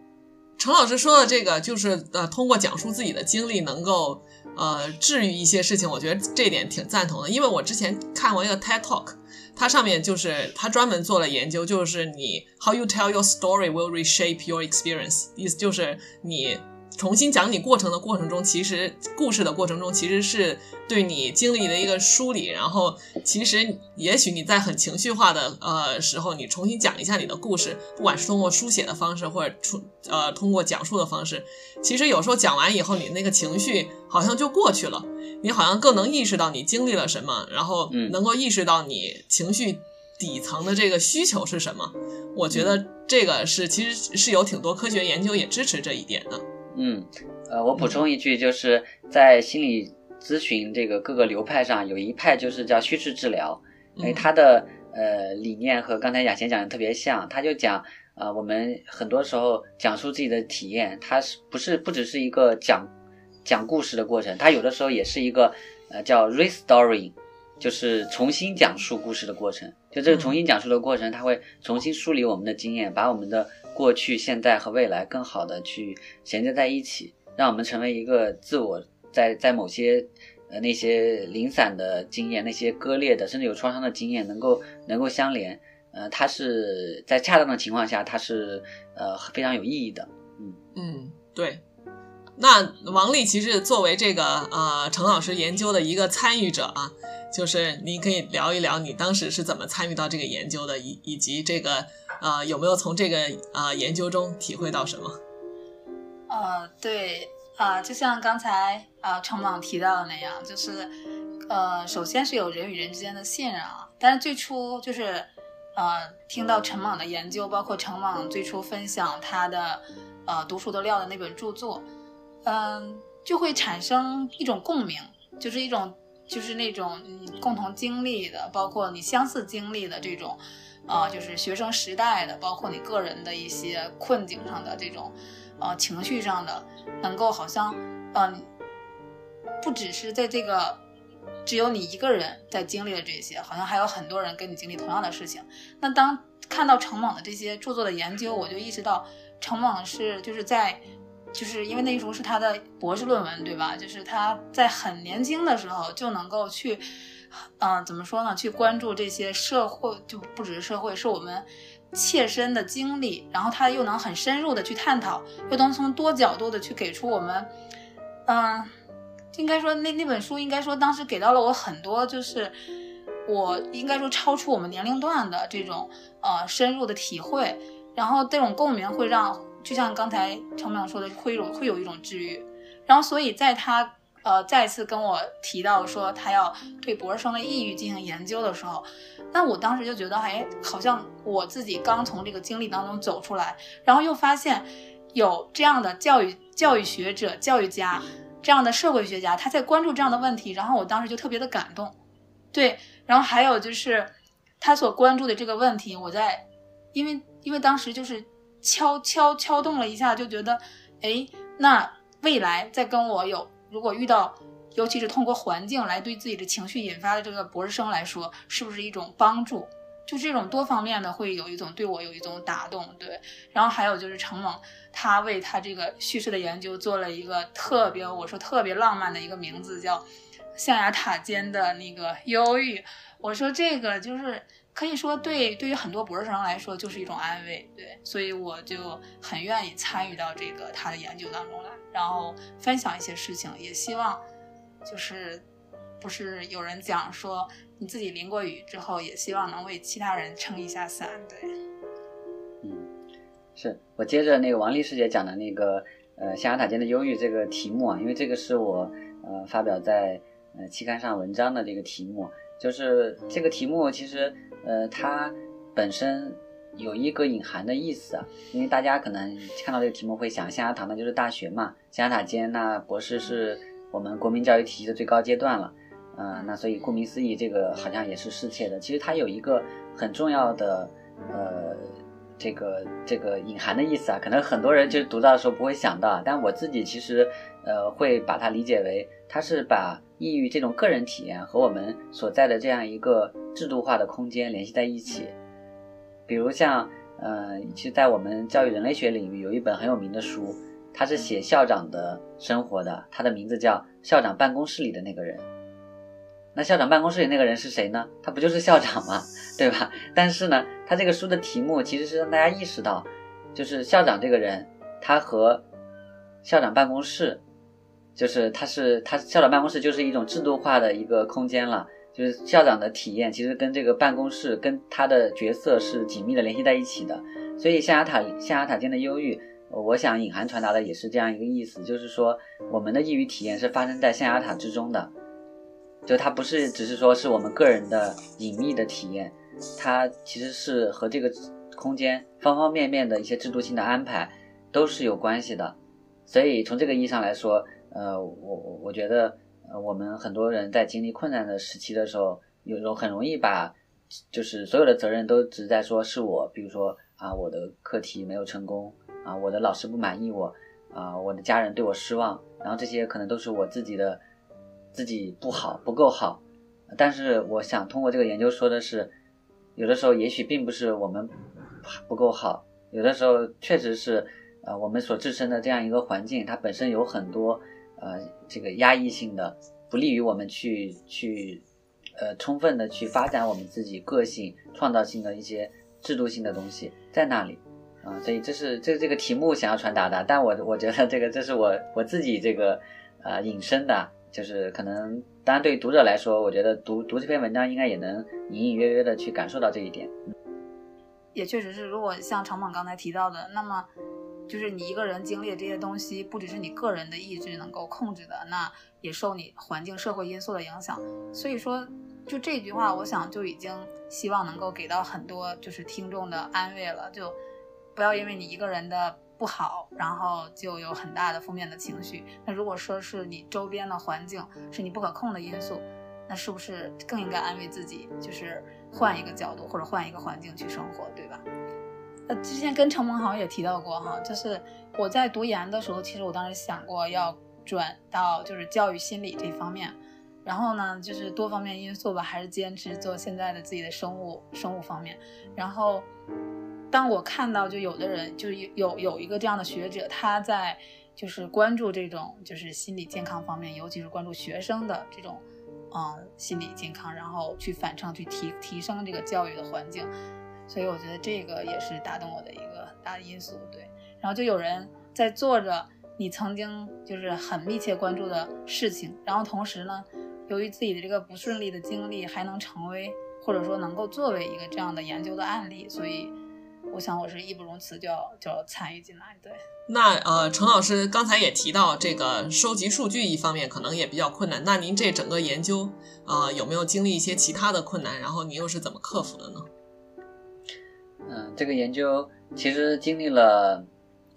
程老师说的这个就是呃，通过讲述自己的经历能够呃治愈一些事情，我觉得这点挺赞同的，因为我之前看过一个 TED Talk。它上面就是他专门做了研究，就是你 how you tell your story will reshape your experience，意思就是你重新讲你过程的过程中，其实故事的过程中其实是对你经历的一个梳理，然后其实也许你在很情绪化的呃时候，你重新讲一下你的故事，不管是通过书写的方式或者出呃通过讲述的方式，其实有时候讲完以后，你那个情绪好像就过去了。你好像更能意识到你经历了什么，然后能够意识到你情绪底层的这个需求是什么。我觉得这个是其实是有挺多科学研究也支持这一点的。嗯，呃，我补充一句，就是在心理咨询这个各个流派上，有一派就是叫叙事治疗，因为他的呃理念和刚才雅贤讲的特别像，他就讲啊，我们很多时候讲述自己的体验，它是不是不只是一个讲。讲故事的过程，它有的时候也是一个，呃，叫 restoring，就是重新讲述故事的过程。就这个重新讲述的过程，它会重新梳理我们的经验，把我们的过去、现在和未来更好的去衔接在一起，让我们成为一个自我在在某些呃那些零散的经验、那些割裂的甚至有创伤的经验能够能够相连。呃，它是在恰当的情况下，它是呃非常有意义的。嗯嗯，对。那王丽其实作为这个呃陈老师研究的一个参与者啊，就是你可以聊一聊你当时是怎么参与到这个研究的，以以及这个呃有没有从这个呃研究中体会到什么？呃，对啊，就像刚才啊程网提到的那样，就是呃首先是有人与人之间的信任啊，但是最初就是呃听到陈网的研究，包括陈网最初分享他的呃读书的料的那本著作。嗯，就会产生一种共鸣，就是一种，就是那种你共同经历的，包括你相似经历的这种，啊，就是学生时代的，包括你个人的一些困境上的这种，呃，情绪上的，能够好像，嗯，不只是在这个，只有你一个人在经历了这些，好像还有很多人跟你经历同样的事情。那当看到程猛的这些著作的研究，我就意识到程猛是就是在。就是因为那时候是他的博士论文，对吧？就是他在很年轻的时候就能够去，嗯，怎么说呢？去关注这些社会，就不只是社会，是我们切身的经历。然后他又能很深入的去探讨，又能从多角度的去给出我们，嗯，应该说那那本书应该说当时给到了我很多，就是我应该说超出我们年龄段的这种呃深入的体会。然后这种共鸣会让。就像刚才程淼说的，会有会有一种治愈，然后所以在他呃再次跟我提到说他要对博士生的抑郁进行研究的时候，那我当时就觉得，哎，好像我自己刚从这个经历当中走出来，然后又发现有这样的教育教育学者、教育家这样的社会学家，他在关注这样的问题，然后我当时就特别的感动，对，然后还有就是他所关注的这个问题，我在因为因为当时就是。敲敲敲动了一下，就觉得，哎，那未来再跟我有，如果遇到，尤其是通过环境来对自己的情绪引发的这个博士生来说，是不是一种帮助？就这种多方面的会有一种对我有一种打动，对。然后还有就是程猛，他为他这个叙事的研究做了一个特别，我说特别浪漫的一个名字，叫象牙塔间的那个忧郁。我说这个就是。可以说，对对于很多博士生来说，就是一种安慰，对，所以我就很愿意参与到这个他的研究当中来，然后分享一些事情，也希望，就是不是有人讲说你自己淋过雨之后，也希望能为其他人撑一下伞，对。嗯，是我接着那个王丽师姐讲的那个呃象牙塔间的忧郁这个题目啊，因为这个是我呃发表在呃期刊上文章的这个题目，就是这个题目其实。呃，它本身有一个隐含的意思啊，因为大家可能看到这个题目会想，象牙塔那就是大学嘛，象牙塔尖，那博士是我们国民教育体系的最高阶段了，嗯，那所以顾名思义，这个好像也是适切的。其实它有一个很重要的呃这个这个隐含的意思啊，可能很多人就是读到的时候不会想到，但我自己其实呃会把它理解为，它是把抑郁这种个人体验和我们所在的这样一个制度化的空间联系在一起。比如像呃，其实，在我们教育人类学领域有一本很有名的书，它是写校长的生活的，它的名字叫《校长办公室里的那个人》。那校长办公室里那个人是谁呢？他不就是校长吗？对吧？但是呢，他这个书的题目其实是让大家意识到，就是校长这个人，他和校长办公室，就是他是他校长办公室就是一种制度化的一个空间了，就是校长的体验其实跟这个办公室跟他的角色是紧密的联系在一起的。所以象牙塔象牙塔间的忧郁，我想隐含传达的也是这样一个意思，就是说我们的抑郁体验是发生在象牙塔之中的。就它不是只是说是我们个人的隐秘的体验，它其实是和这个空间方方面面的一些制度性的安排都是有关系的。所以从这个意义上来说，呃，我我我觉得，呃，我们很多人在经历困难的时期的时候，有时候很容易把就是所有的责任都只在说是我，比如说啊，我的课题没有成功啊，我的老师不满意我啊，我的家人对我失望，然后这些可能都是我自己的。自己不好，不够好，但是我想通过这个研究说的是，有的时候也许并不是我们不够好，有的时候确实是，呃，我们所自身的这样一个环境，它本身有很多呃这个压抑性的，不利于我们去去呃充分的去发展我们自己个性、创造性的一些制度性的东西在那里啊，所以这是这这个题目想要传达的，但我我觉得这个这是我我自己这个呃引申的。就是可能，当然对于读者来说，我觉得读读这篇文章应该也能隐隐约约的去感受到这一点。也确实是，如果像长猛刚才提到的，那么就是你一个人经历的这些东西，不只是你个人的意志能够控制的，那也受你环境、社会因素的影响。所以说，就这句话，我想就已经希望能够给到很多就是听众的安慰了，就不要因为你一个人的。不好，然后就有很大的负面的情绪。那如果说是你周边的环境是你不可控的因素，那是不是更应该安慰自己，就是换一个角度或者换一个环境去生活，对吧？呃之前跟陈萌好像也提到过哈，就是我在读研的时候，其实我当时想过要转到就是教育心理这方面，然后呢，就是多方面因素吧，还是坚持做现在的自己的生物生物方面，然后。当我看到，就有的人，就有有有一个这样的学者，他在就是关注这种就是心理健康方面，尤其是关注学生的这种，嗯，心理健康，然后去反衬，去提提升这个教育的环境，所以我觉得这个也是打动我的一个很大的因素。对，然后就有人在做着你曾经就是很密切关注的事情，然后同时呢，由于自己的这个不顺利的经历，还能成为或者说能够作为一个这样的研究的案例，所以。我想我是义不容辞，就要就要参与进来。对，那呃，陈老师刚才也提到，这个收集数据一方面可能也比较困难。那您这整个研究啊，有没有经历一些其他的困难？然后您又是怎么克服的呢？嗯，这个研究其实经历了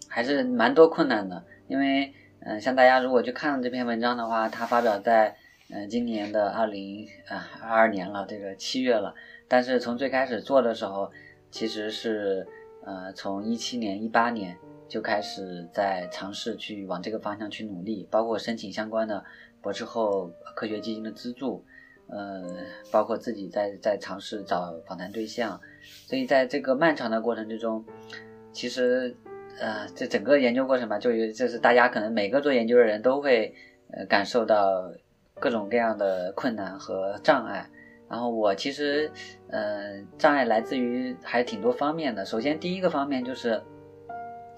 还是蛮多困难的，因为嗯，像大家如果去看这篇文章的话，它发表在嗯今年的二零啊二二年了，这个七月了。但是从最开始做的时候。其实是，呃，从一七年、一八年就开始在尝试去往这个方向去努力，包括申请相关的博士后科学基金的资助，呃，包括自己在在尝试找访谈对象，所以在这个漫长的过程之中，其实，呃，这整个研究过程吧，就就是大家可能每个做研究的人都会，呃，感受到各种各样的困难和障碍。然后我其实，呃，障碍来自于还挺多方面的。首先，第一个方面就是，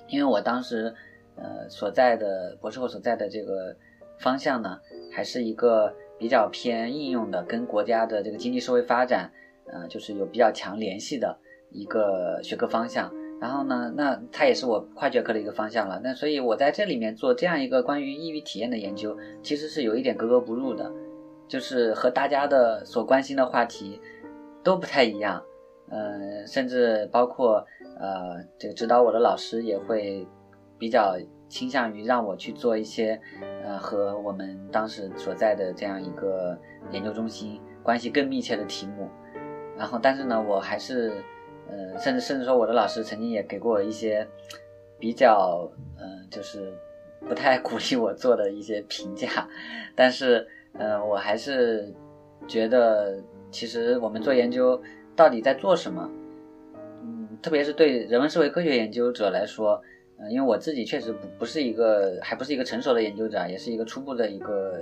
因为我当时，呃，所在的博士后所在的这个方向呢，还是一个比较偏应用的，跟国家的这个经济社会发展，呃，就是有比较强联系的一个学科方向。然后呢，那它也是我跨学科的一个方向了。那所以我在这里面做这样一个关于抑郁体验的研究，其实是有一点格格不入的。就是和大家的所关心的话题都不太一样，呃，甚至包括呃，这个指导我的老师也会比较倾向于让我去做一些呃和我们当时所在的这样一个研究中心关系更密切的题目。然后，但是呢，我还是呃，甚至甚至说我的老师曾经也给过我一些比较，嗯，就是不太鼓励我做的一些评价，但是，呃，我还是觉得，其实我们做研究到底在做什么？嗯，特别是对人文社会科学研究者来说，因为我自己确实不不是一个，还不是一个成熟的研究者，也是一个初步的一个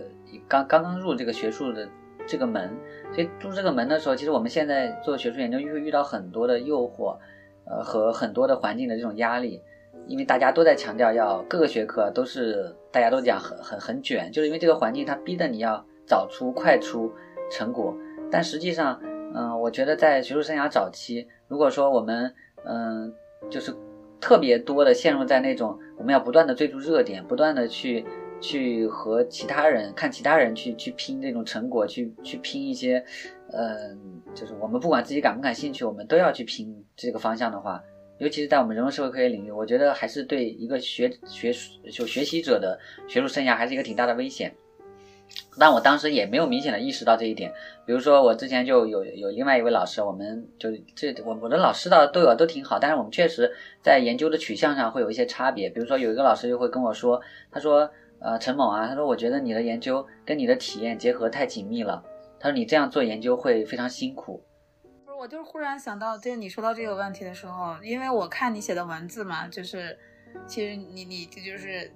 刚刚刚入这个学术的这个门，所以入这个门的时候，其实我们现在做学术研究会遇到很多的诱惑，呃，和很多的环境的这种压力，因为大家都在强调要各个学科都是大家都讲很很很卷，就是因为这个环境它逼得你要早出快出成果，但实际上，嗯，我觉得在学术生涯早期，如果说我们，嗯，就是特别多的陷入在那种我们要不断的追逐热点，不断的去去和其他人看其他人去去拼这种成果，去去拼一些，嗯，就是我们不管自己感不感兴趣，我们都要去拼这个方向的话，尤其是在我们人文社会科学领域，我觉得还是对一个学学就学习者的学术生涯还是一个挺大的危险。但我当时也没有明显的意识到这一点。比如说，我之前就有有另外一位老师，我们就这我我的老师倒都有都挺好，但是我们确实在研究的取向上会有一些差别。比如说，有一个老师就会跟我说，他说：“呃，陈某啊，他说我觉得你的研究跟你的体验结合太紧密了，他说你这样做研究会非常辛苦。”，我就是忽然想到，就是你说到这个问题的时候，因为我看你写的文字嘛，就是其实你你这就是。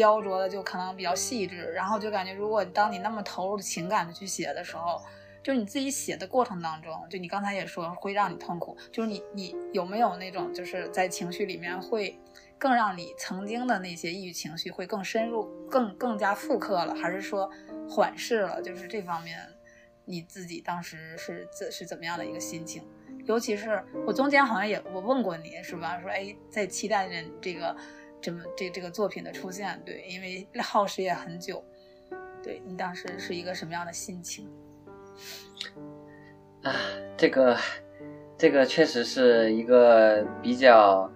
雕琢的就可能比较细致，然后就感觉，如果当你那么投入的情感的去写的时候，就是你自己写的过程当中，就你刚才也说会让你痛苦，就是你你有没有那种就是在情绪里面会更让你曾经的那些抑郁情绪会更深入、更更加复刻了，还是说缓释了？就是这方面你自己当时是怎是怎么样的一个心情？尤其是我中间好像也我问过你是吧？说哎，在期待着这个。这么这这个作品的出现，对，因为耗时也很久，对你当时是一个什么样的心情？啊，这个这个确实是一个比较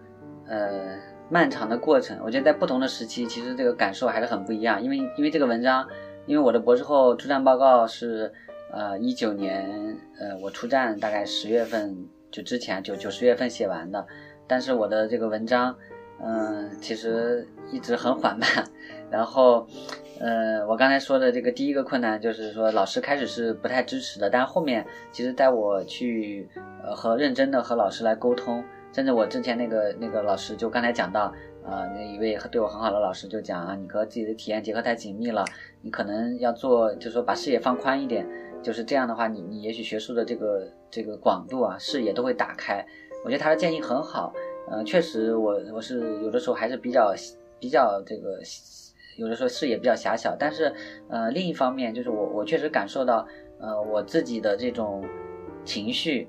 呃漫长的过程。我觉得在不同的时期，其实这个感受还是很不一样。因为因为这个文章，因为我的博士后出站报告是呃一九年呃我出站大概十月份就之前九九十月份写完的，但是我的这个文章。嗯，其实一直很缓慢。然后，呃，我刚才说的这个第一个困难就是说，老师开始是不太支持的，但后面其实带我去呃和认真的和老师来沟通，甚至我之前那个那个老师就刚才讲到，呃，那一位对我很好的老师就讲啊，你和自己的体验结合太紧密了，你可能要做，就是说把视野放宽一点，就是这样的话，你你也许学术的这个这个广度啊，视野都会打开。我觉得他的建议很好。嗯，确实，我我是有的时候还是比较比较这个，有的时候视野比较狭小。但是，呃，另一方面就是我我确实感受到，呃，我自己的这种情绪，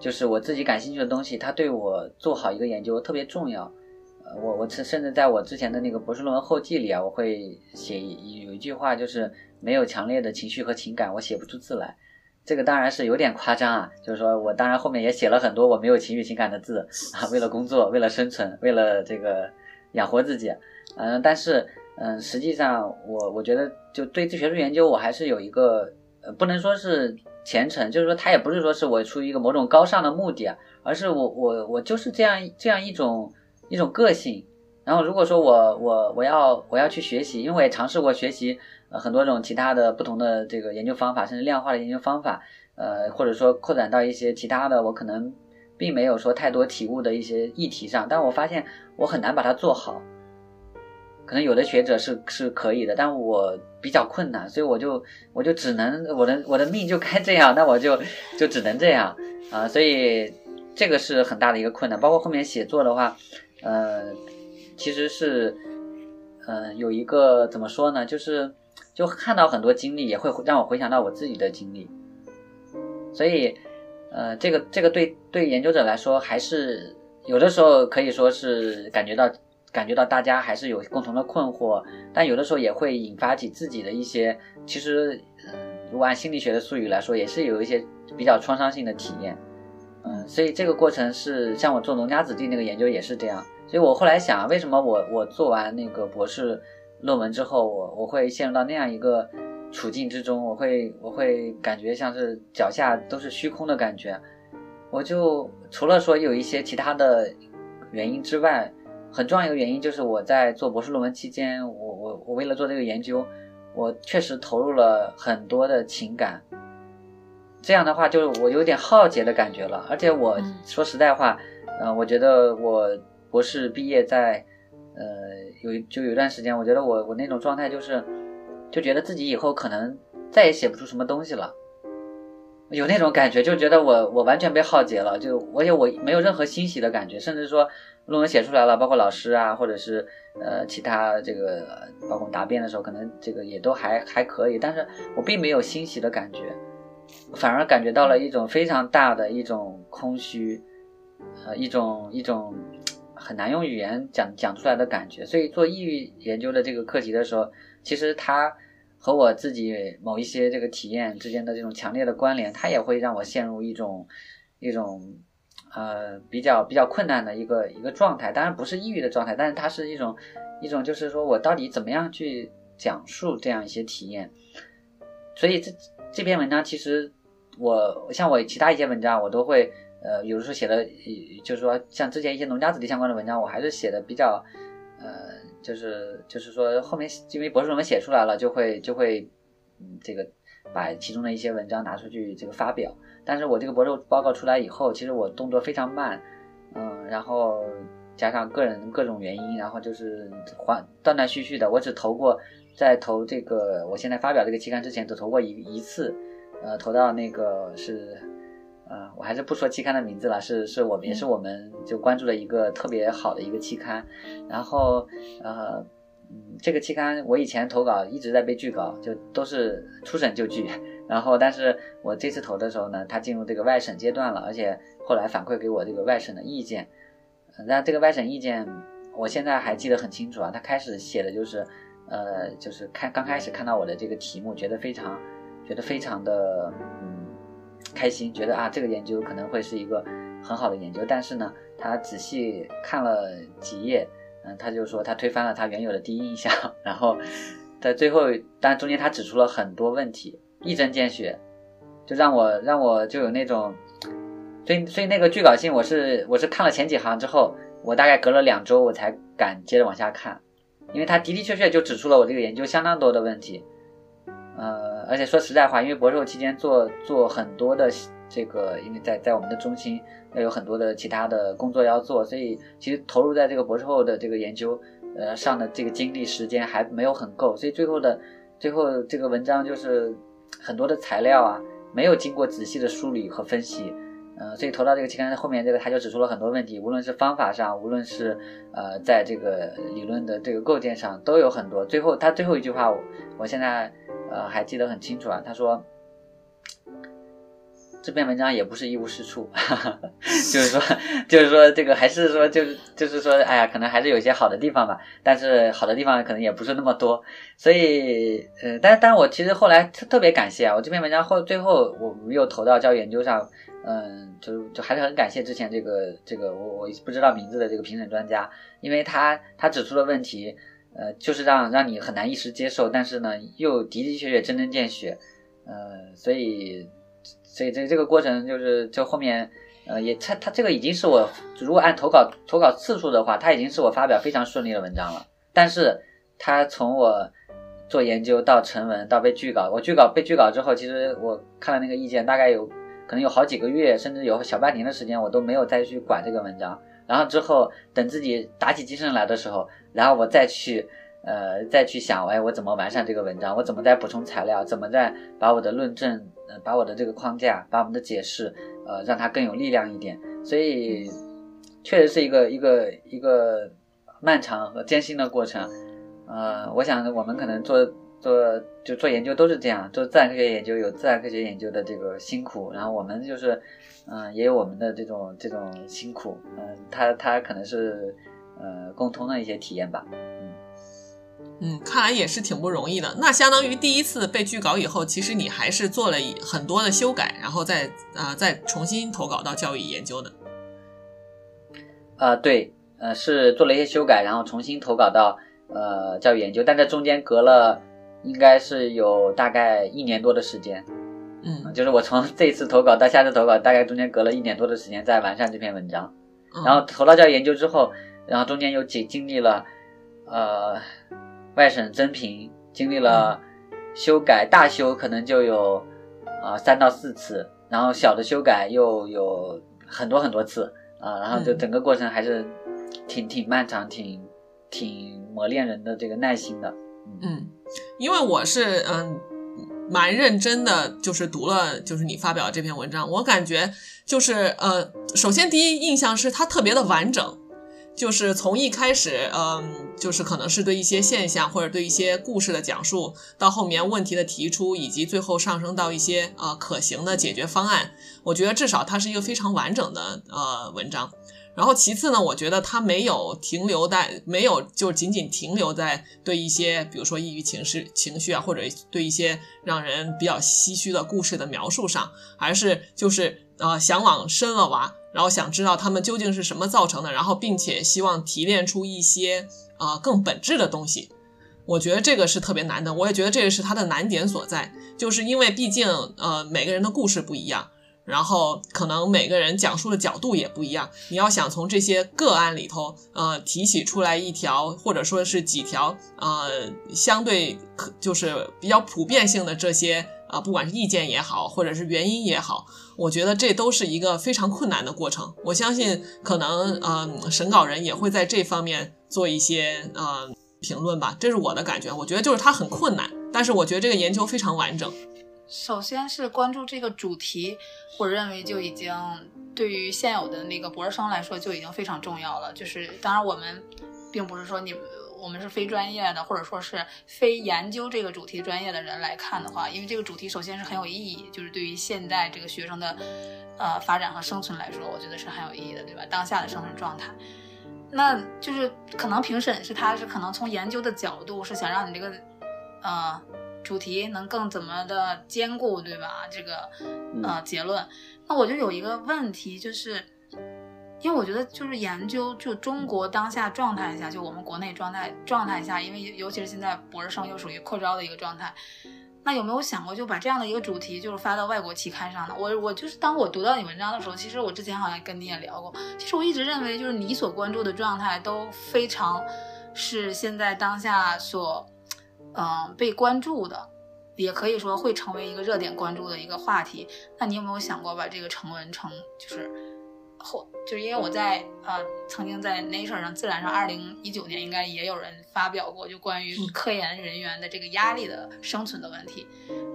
就是我自己感兴趣的东西，它对我做好一个研究特别重要。呃，我我甚甚至在我之前的那个博士论文后记里啊，我会写有一句话，就是没有强烈的情绪和情感，我写不出字来。这个当然是有点夸张啊，就是说我当然后面也写了很多我没有情绪情感的字啊，为了工作，为了生存，为了这个养活自己，嗯，但是嗯，实际上我我觉得就对这学术研究我还是有一个呃，不能说是虔诚，就是说他也不是说是我出于一个某种高尚的目的啊，而是我我我就是这样这样一种一种个性。然后如果说我我我要我要去学习，因为我也尝试过学习。呃，很多种其他的不同的这个研究方法，甚至量化的研究方法，呃，或者说扩展到一些其他的，我可能并没有说太多体悟的一些议题上，但我发现我很难把它做好。可能有的学者是是可以的，但我比较困难，所以我就我就只能我的我的命就该这样，那我就就只能这样啊，所以这个是很大的一个困难。包括后面写作的话，呃，其实是，呃，有一个怎么说呢，就是。就看到很多经历，也会让我回想到我自己的经历，所以，呃，这个这个对对研究者来说，还是有的时候可以说是感觉到感觉到大家还是有共同的困惑，但有的时候也会引发起自己的一些，其实，嗯，如果按心理学的术语来说，也是有一些比较创伤性的体验，嗯，所以这个过程是像我做农家子弟那个研究也是这样，所以我后来想，为什么我我做完那个博士。论文之后，我我会陷入到那样一个处境之中，我会我会感觉像是脚下都是虚空的感觉。我我就除了说有一些其他的原因之外，很重要一个原因就是我在做博士论文期间，我我我为了做这个研究，我确实投入了很多的情感。这样的话，就是我有点浩劫的感觉了。而且我说实在话，呃，我觉得我博士毕业在，呃，有就有一段时间，我觉得我我那种状态就是，就觉得自己以后可能再也写不出什么东西了。有那种感觉，就觉得我我完全被浩劫了，就而且我没有任何欣喜的感觉，甚至说论文写出来了，包括老师啊，或者是呃其他这个，包括答辩的时候，可能这个也都还还可以，但是我并没有欣喜的感觉，反而感觉到了一种非常大的一种空虚，呃，一种一种很难用语言讲讲出来的感觉。所以做抑郁研究的这个课题的时候，其实它。和我自己某一些这个体验之间的这种强烈的关联，它也会让我陷入一种一种呃比较比较困难的一个一个状态。当然不是抑郁的状态，但是它是一种一种就是说我到底怎么样去讲述这样一些体验。所以这这篇文章其实我像我其他一些文章，我都会呃有的时候写的，就是说像之前一些农家子弟相关的文章，我还是写的比较呃。就是就是说，后面因为博士论文写出来了，就会就会，嗯，这个把其中的一些文章拿出去这个发表。但是我这个博士报告出来以后，其实我动作非常慢，嗯，然后加上个人各种原因，然后就是还断断续续的。我只投过在投这个我现在发表这个期刊之前，只投过一一次，呃，投到那个是。呃，我还是不说期刊的名字了，是是我们也是我们就关注的一个特别好的一个期刊，然后呃，嗯，这个期刊我以前投稿一直在被拒稿，就都是初审就拒，然后但是我这次投的时候呢，它进入这个外审阶段了，而且后来反馈给我这个外审的意见，那这个外审意见我现在还记得很清楚啊，他开始写的就是，呃，就是看刚开始看到我的这个题目，觉得非常觉得非常的嗯。开心，觉得啊，这个研究可能会是一个很好的研究。但是呢，他仔细看了几页，嗯，他就说他推翻了他原有的第一印象。然后在最后，但中间他指出了很多问题，一针见血，就让我让我就有那种，所以所以那个拒稿信，我是我是看了前几行之后，我大概隔了两周我才敢接着往下看，因为他的的确确就指出了我这个研究相当多的问题。呃，而且说实在话，因为博士后期间做做很多的这个，因为在在我们的中心要有很多的其他的工作要做，所以其实投入在这个博士后的这个研究，呃上的这个精力时间还没有很够，所以最后的最后这个文章就是很多的材料啊，没有经过仔细的梳理和分析，呃，所以投到这个期刊后面，这个他就指出了很多问题，无论是方法上，无论是呃在这个理论的这个构建上，都有很多。最后他最后一句话，我我现在。呃，还记得很清楚啊。他说，这篇文章也不是一无是处，就是说，就是说，这个还是说，就是就是说，哎呀，可能还是有一些好的地方吧。但是好的地方可能也不是那么多。所以，呃，但但我其实后来特特别感谢啊，我这篇文章后最后我又投到教育研究上，嗯，就就还是很感谢之前这个这个我我不知道名字的这个评审专家，因为他他指出的问题。呃，就是让让你很难一时接受，但是呢，又的的确确针针见血，呃，所以，所以这这个过程就是就后面，呃，也他他这个已经是我如果按投稿投稿次数的话，他已经是我发表非常顺利的文章了。但是，他从我做研究到成文到被拒稿，我拒稿被拒稿之后，其实我看了那个意见，大概有可能有好几个月，甚至有小半年的时间，我都没有再去管这个文章。然后之后等自己打起精神来的时候。然后我再去，呃，再去想，哎，我怎么完善这个文章？我怎么再补充材料？怎么再把我的论证，呃，把我的这个框架，把我们的解释，呃，让它更有力量一点？所以，确实是一个一个一个漫长和艰辛的过程。呃，我想我们可能做做就做研究都是这样，做自然科学研究有自然科学研究的这个辛苦，然后我们就是，嗯，也有我们的这种这种辛苦。嗯，他他可能是。呃，共通的一些体验吧。嗯嗯，看来也是挺不容易的。那相当于第一次被拒稿以后，其实你还是做了很多的修改，然后再啊再重新投稿到教育研究的。啊，对，呃，是做了一些修改，然后重新投稿到呃教育研究，但这中间隔了应该是有大概一年多的时间。嗯，就是我从这次投稿到下次投稿，大概中间隔了一年多的时间在完善这篇文章。嗯然后投到教育研究之后，然后中间又经经历了呃外省增评，经历了修改，大修可能就有啊、三到四次，然后小的修改又有很多很多次啊、然后就嗯整个过程还是挺挺漫长，挺挺磨练人的这个耐心的。嗯，因为我是嗯蛮认真的，就是读了就是你发表这篇文章，我感觉就是呃，首先第一印象是它特别的完整，就是从一开始嗯，就是可能是对一些现象或者对一些故事的讲述，到后面问题的提出，以及最后上升到一些呃可行的解决方案，我觉得至少它是一个非常完整的呃文章。然后其次呢，我觉得他没有停留在，没有就仅仅停留在对一些，比如说抑郁情绪、情绪啊，或者对一些让人比较唏嘘的故事的描述上，而是就是呃想往深了挖，然后想知道他们究竟是什么造成的，然后并且希望提炼出一些呃更本质的东西。我觉得这个是特别难的，我也觉得这个是它的难点所在，就是因为毕竟呃每个人的故事不一样。然后可能每个人讲述的角度也不一样，你要想从这些个案里头，呃，提取出来一条或者说是几条，呃，相对可就是比较普遍性的这些，啊，不管是意见也好，或者是原因也好，我觉得这都是一个非常困难的过程。我相信可能，呃，审稿人也会在这方面做一些，呃，评论吧，这是我的感觉。我觉得就是它很困难，但是我觉得这个研究非常完整。首先是关注这个主题，我认为就已经对于现有的那个博士生来说就已经非常重要了。就是当然我们并不是说你我们是非专业的，或者说是非研究这个主题专业的人来看的话，因为这个主题首先是很有意义，就是对于现代这个学生的呃发展和生存来说，我觉得是很有意义的，对吧？当下的生存状态。那就是可能评审是他是可能从研究的角度是想让你这个呃主题能更怎么的兼顾，对吧？这个呃结论。那我就有一个问题，就是因为我觉得就是研究就中国当下状态下，就我们国内状态状态下，因为尤其是现在博士生又属于扩招的一个状态。那有没有想过就把这样的一个主题就是发到外国期刊上呢？我我就是当我读到你文章的时候，其实我之前好像跟你也聊过，其实我一直认为就是你所关注的状态都非常是现在当下所嗯、呃被关注的，也可以说会成为一个热点关注的一个话题。那你有没有想过把这个成文成就是后就是因为我在呃曾经在 Nature 上自然上二零一九年应该也有人发表过就关于嗯科研人员的这个压力的生存的问题，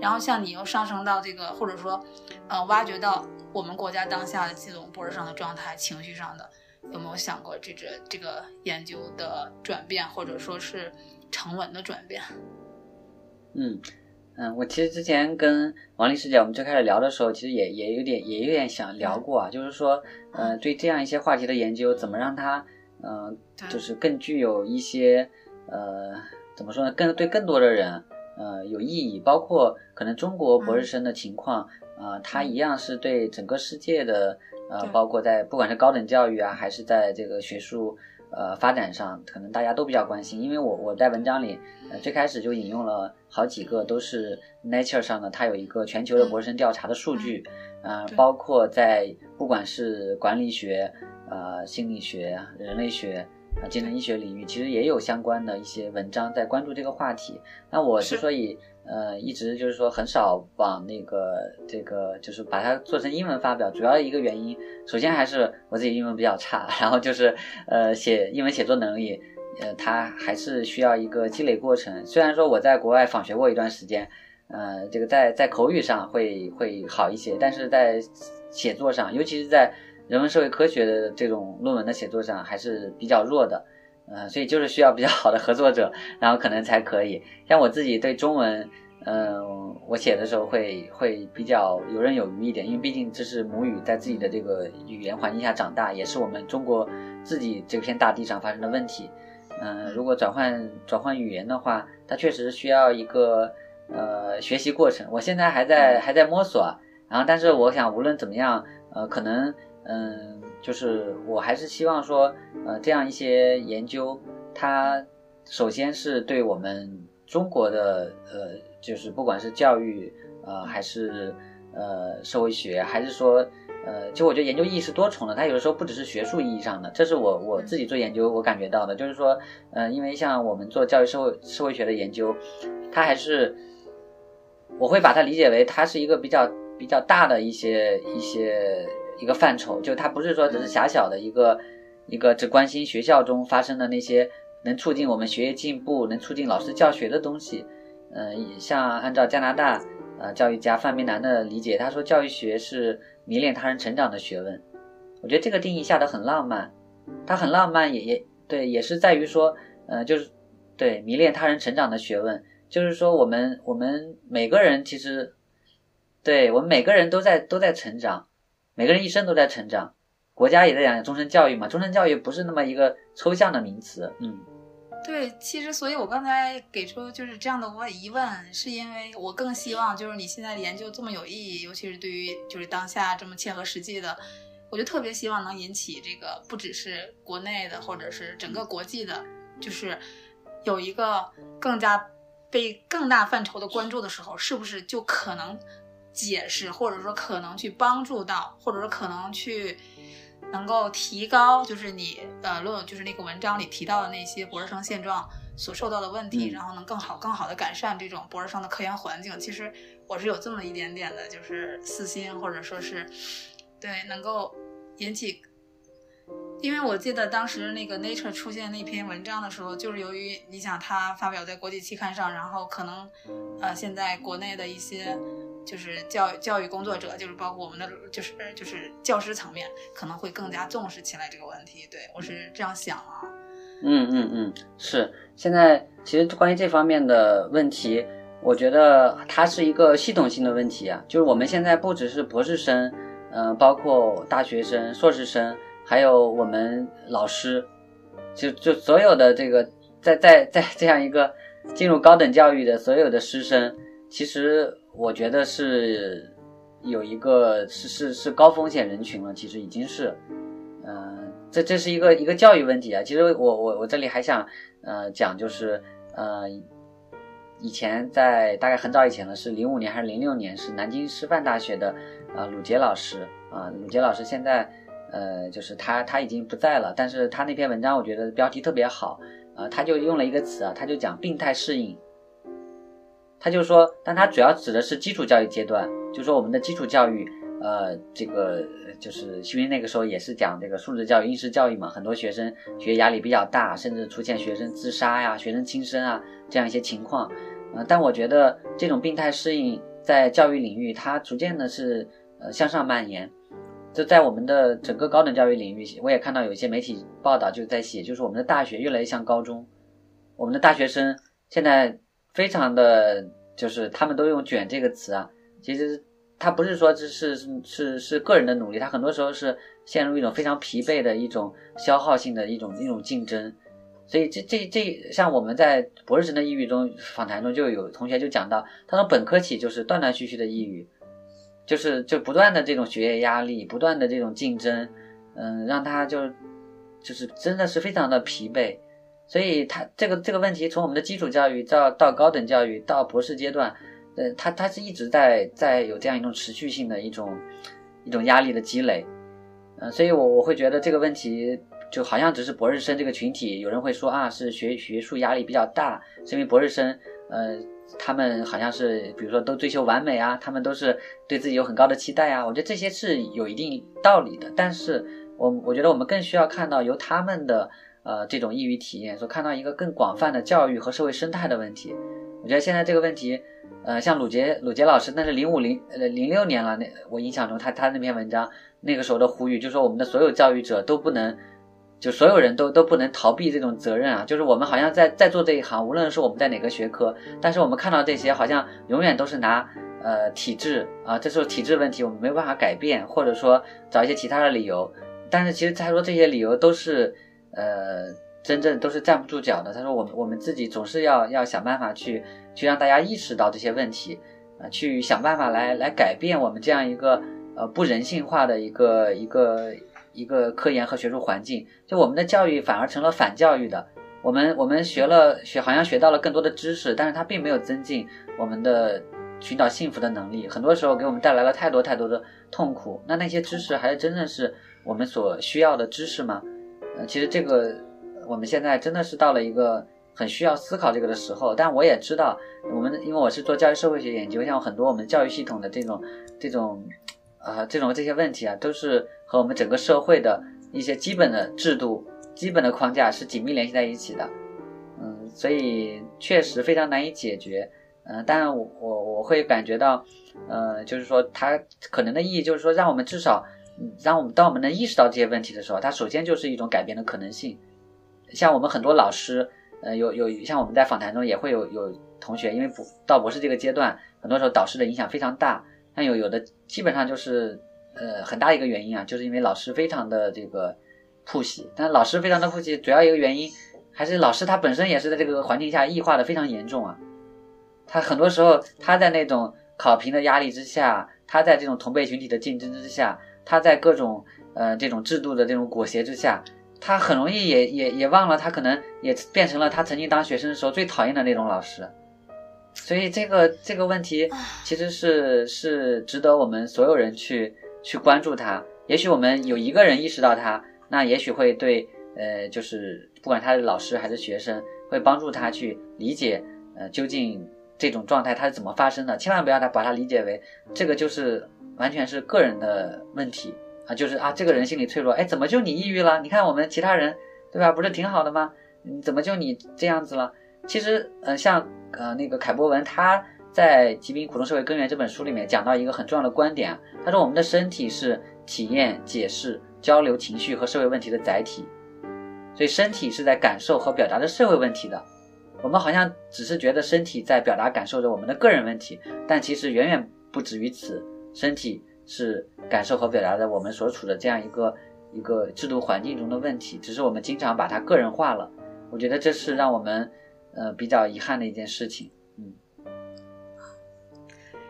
然后像你又上升到这个或者说呃挖掘到我们国家当下的这种博士生的状态、情绪上的，有没有想过这这这个研究的转变，或者说是成文的转变？嗯嗯，我其实之前跟王丽师姐我们最开始聊的时候，其实也也有点也有点想聊过啊，就是说，呃，对这样一些话题的研究，怎么让它，呃，就是更具有一些，呃，怎么说呢，更对更多的人，呃，有意义，包括可能中国博士生的情况，呃，它一样是对整个世界的，呃，包括在不管是高等教育啊，还是在这个学术。呃，发展上可能大家都比较关心，因为我我在文章里，呃，最开始就引用了好几个都是 Nature 上的，它有一个全球的博士生调查的数据，呃，包括在不管是管理学、呃心理学、人类学、啊、精神医学领域，其实也有相关的一些文章在关注这个话题。那我之是所以呃一直就是说很少往那个这个就是把它做成英文发表，主要一个原因，首先还是我自己英文比较差，然后就是呃写英文写作能力，呃它还是需要一个积累过程。虽然说我在国外访学过一段时间，呃这个在在口语上会会好一些，但是在写作上，尤其是在人文社会科学的这种论文的写作上，还是比较弱的。呃，所以就是需要比较好的合作者，然后可能才可以。像我自己对中文，嗯、我写的时候会会比较游刃有余一点，因为毕竟这是母语，在自己的这个语言环境下长大，也是我们中国自己这片大地上发生的问题。嗯、如果转换转换语言的话，它确实需要一个呃学习过程。我现在还在还在摸索啊，然后但是我想无论怎么样，呃，可能嗯、就是我还是希望说，呃，这样一些研究，它首先是对我们中国的呃，就是不管是教育呃还是呃社会学，还是说呃，就我觉得研究意义是多重的，它有的时候不只是学术意义上的，这是我我自己做研究我感觉到的，就是说，呃，因为像我们做教育社会社会学的研究，它还是我会把它理解为它是一个比较比较大的一些一些一个范畴，就它不是说只是狭小的一个一个只关心学校中发生的那些能促进我们学业进步、能促进老师教学的东西。嗯，像按照加拿大呃教育家范明南的理解，他说教育学是迷恋他人成长的学问。我觉得这个定义下的很浪漫，它很浪漫，也也对，也是在于说，呃，就是对迷恋他人成长的学问，就是说我们我们每个人其实，对我们每个人都在都在成长，每个人一生都在成长，国家也在讲终身教育嘛，终身教育不是那么一个抽象的名词，嗯。对，其实，所以我刚才给出就是这样的问疑问，是因为我更希望就是你现在的研究这么有意义，尤其是对于就是当下这么切合实际的，我就特别希望能引起这个不只是国内的，或者是整个国际的，就是有一个更加被更大范畴的关注的时候，是不是就可能解释，或者说可能去帮助到，或者说可能去。能够提高，就是你呃论，就是那个文章里提到的那些博士生现状所受到的问题，然后能更好、更好的改善这种博士生的科研环境。其实我是有这么一点点的，就是私心，或者说是对能够引起，因为我记得当时那个 Nature 出现那篇文章的时候，就是由于你想它发表在国际期刊上，然后可能呃现在国内的一些。就是教教育工作者，就是包括我们的，就是就是教师层面，可能会更加重视起来这个问题。对我是这样想啊。嗯嗯嗯，是。现在其实关于这方面的问题，我觉得它是一个系统性的问题啊。就是我们现在不只是博士生，嗯，包括大学生、硕士生，还有我们老师，就就所有的这个在在在这样一个进入高等教育的所有的师生，其实。我觉得是有一个是是是高风险人群了，其实已经是，嗯，这这是一个一个教育问题啊。其实我我我这里还想呃讲就是呃以前在大概很早以前了，是零五年还是零六年，是南京师范大学的啊鲁杰老师啊鲁杰老师现在呃就是他他已经不在了，但是他那篇文章我觉得标题特别好啊，他就用了一个词啊，他就讲病态适应。他就说，但他主要指的是基础教育阶段，就说我们的基础教育，呃，这个就是因为那个时候也是讲这个素质教育、应试教育嘛，很多学生学业压力比较大，甚至出现学生自杀呀、学生轻生啊这样一些情况，呃，但我觉得这种病态适应在教育领域，它逐渐的是呃向上蔓延，就在我们的整个高等教育领域，我也看到有一些媒体报道就在写，就是我们的大学越来越像高中，我们的大学生现在。非常的就是他们都用“卷”这个词啊，其实他不是说这是是是个人的努力，他很多时候是陷入一种非常疲惫的一种消耗性的一种一种竞争，所以这这这像我们在博士生的抑郁中访谈中就有同学就讲到，他从本科起就是断断续续的抑郁，就是就不断的这种学业压力，不断的这种竞争，嗯，让他就就是真的是非常的疲惫。所以，他这个这个问题，从我们的基础教育到到高等教育到博士阶段，呃，他他是一直在在有这样一种持续性的一种一种压力的积累，嗯，所以我我会觉得这个问题就好像只是博士生这个群体，有人会说啊，是学学术压力比较大，是因为博士生，呃，他们好像是比如说都追求完美啊，他们都是对自己有很高的期待啊，我觉得这些是有一定道理的，但是我我觉得我们更需要看到由他们的。呃，这种抑郁体验，所看到一个更广泛的教育和社会生态的问题。我觉得现在这个问题，呃，像鲁杰鲁杰老师，那是零五零呃零六年了，那我印象中他他那篇文章那个时候的呼吁，就说我们的所有教育者都不能，就所有人都都不能逃避这种责任啊，就是我们好像在在做这一行，无论是我们在哪个学科，但是我们看到这些，好像永远都是拿呃体制啊，这时候体制问题我们没有办法改变，或者说找一些其他的理由，但是其实他说这些理由都是。呃，真正都是站不住脚的。他说，我们我们自己总是要要想办法去去让大家意识到这些问题，啊，去想办法来来改变我们这样一个呃不人性化的一个一个一个科研和学术环境。就我们的教育反而成了反教育的。我们我们学了学，好像学到了更多的知识，但是它并没有增进我们的寻找幸福的能力，很多时候给我们带来了太多太多的痛苦。那那些知识还是真正是我们所需要的知识吗？呃，其实这个我们现在真的是到了一个很需要思考这个的时候。但我也知道，我们因为我是做教育社会学研究，像很多我们教育系统的这种这种啊这种这些问题啊，都是和我们整个社会的一些基本的制度、基本的框架是紧密联系在一起的。嗯，所以确实非常难以解决。嗯，当然我我我会感觉到，呃，就是说它可能的意义就是说，让我们至少，让我们当我们能意识到这些问题的时候，它首先就是一种改变的可能性。像我们很多老师，呃，有有像我们在访谈中也会有有同学，因为博到博士这个阶段，很多时候导师的影响非常大。但有有的基本上就是，呃，很大一个原因啊，就是因为老师非常的这个铺习。但老师非常的铺习，主要一个原因还是老师他本身也是在这个环境下异化的非常严重啊。他很多时候，他在那种考评的压力之下，他在这种同辈群体的竞争之下，他在各种呃这种制度的这种裹挟之下，他很容易也也也忘了，他可能也变成了他曾经当学生的时候最讨厌的那种老师。所以这个这个问题其实是是值得我们所有人去去关注它。也许我们有一个人意识到它，那也许会对呃就是不管他是老师还是学生，会帮助他去理解呃究竟。这种状态它是怎么发生的？千万不要他把它理解为这个就是完全是个人的问题啊，就是啊这个人心理脆弱，哎，怎么就你抑郁了？你看我们其他人，对吧？不是挺好的吗？你怎么就你这样子了？其实，呃，像呃那个凯博文他在《疾病、苦痛、社会根源》这本书里面讲到一个很重要的观点，他说我们的身体是体验、解释、交流情绪和社会问题的载体，所以身体是在感受和表达着社会问题的。我们好像只是觉得身体在表达感受着我们的个人问题，但其实远远不止于此。身体是感受和表达着我们所处的这样一个一个制度环境中的问题，只是我们经常把它个人化了。我觉得这是让我们呃比较遗憾的一件事情。嗯，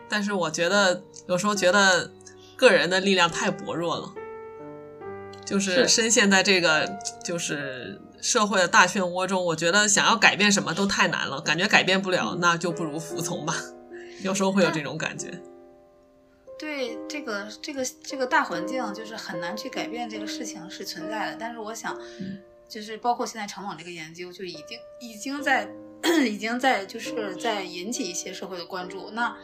但是我觉得有时候觉得个人的力量太薄弱了，就是深陷在这个就是。社会的大漩涡中，我觉得想要改变什么都太难了，感觉改变不了，那就不如服从吧。有时候会有这种感觉。对这个这个这个大环境，就是很难去改变这个事情是存在的。但是我想，就是包括现在成网这个研究，就已经已经在已经在就是在引起一些社会的关注。那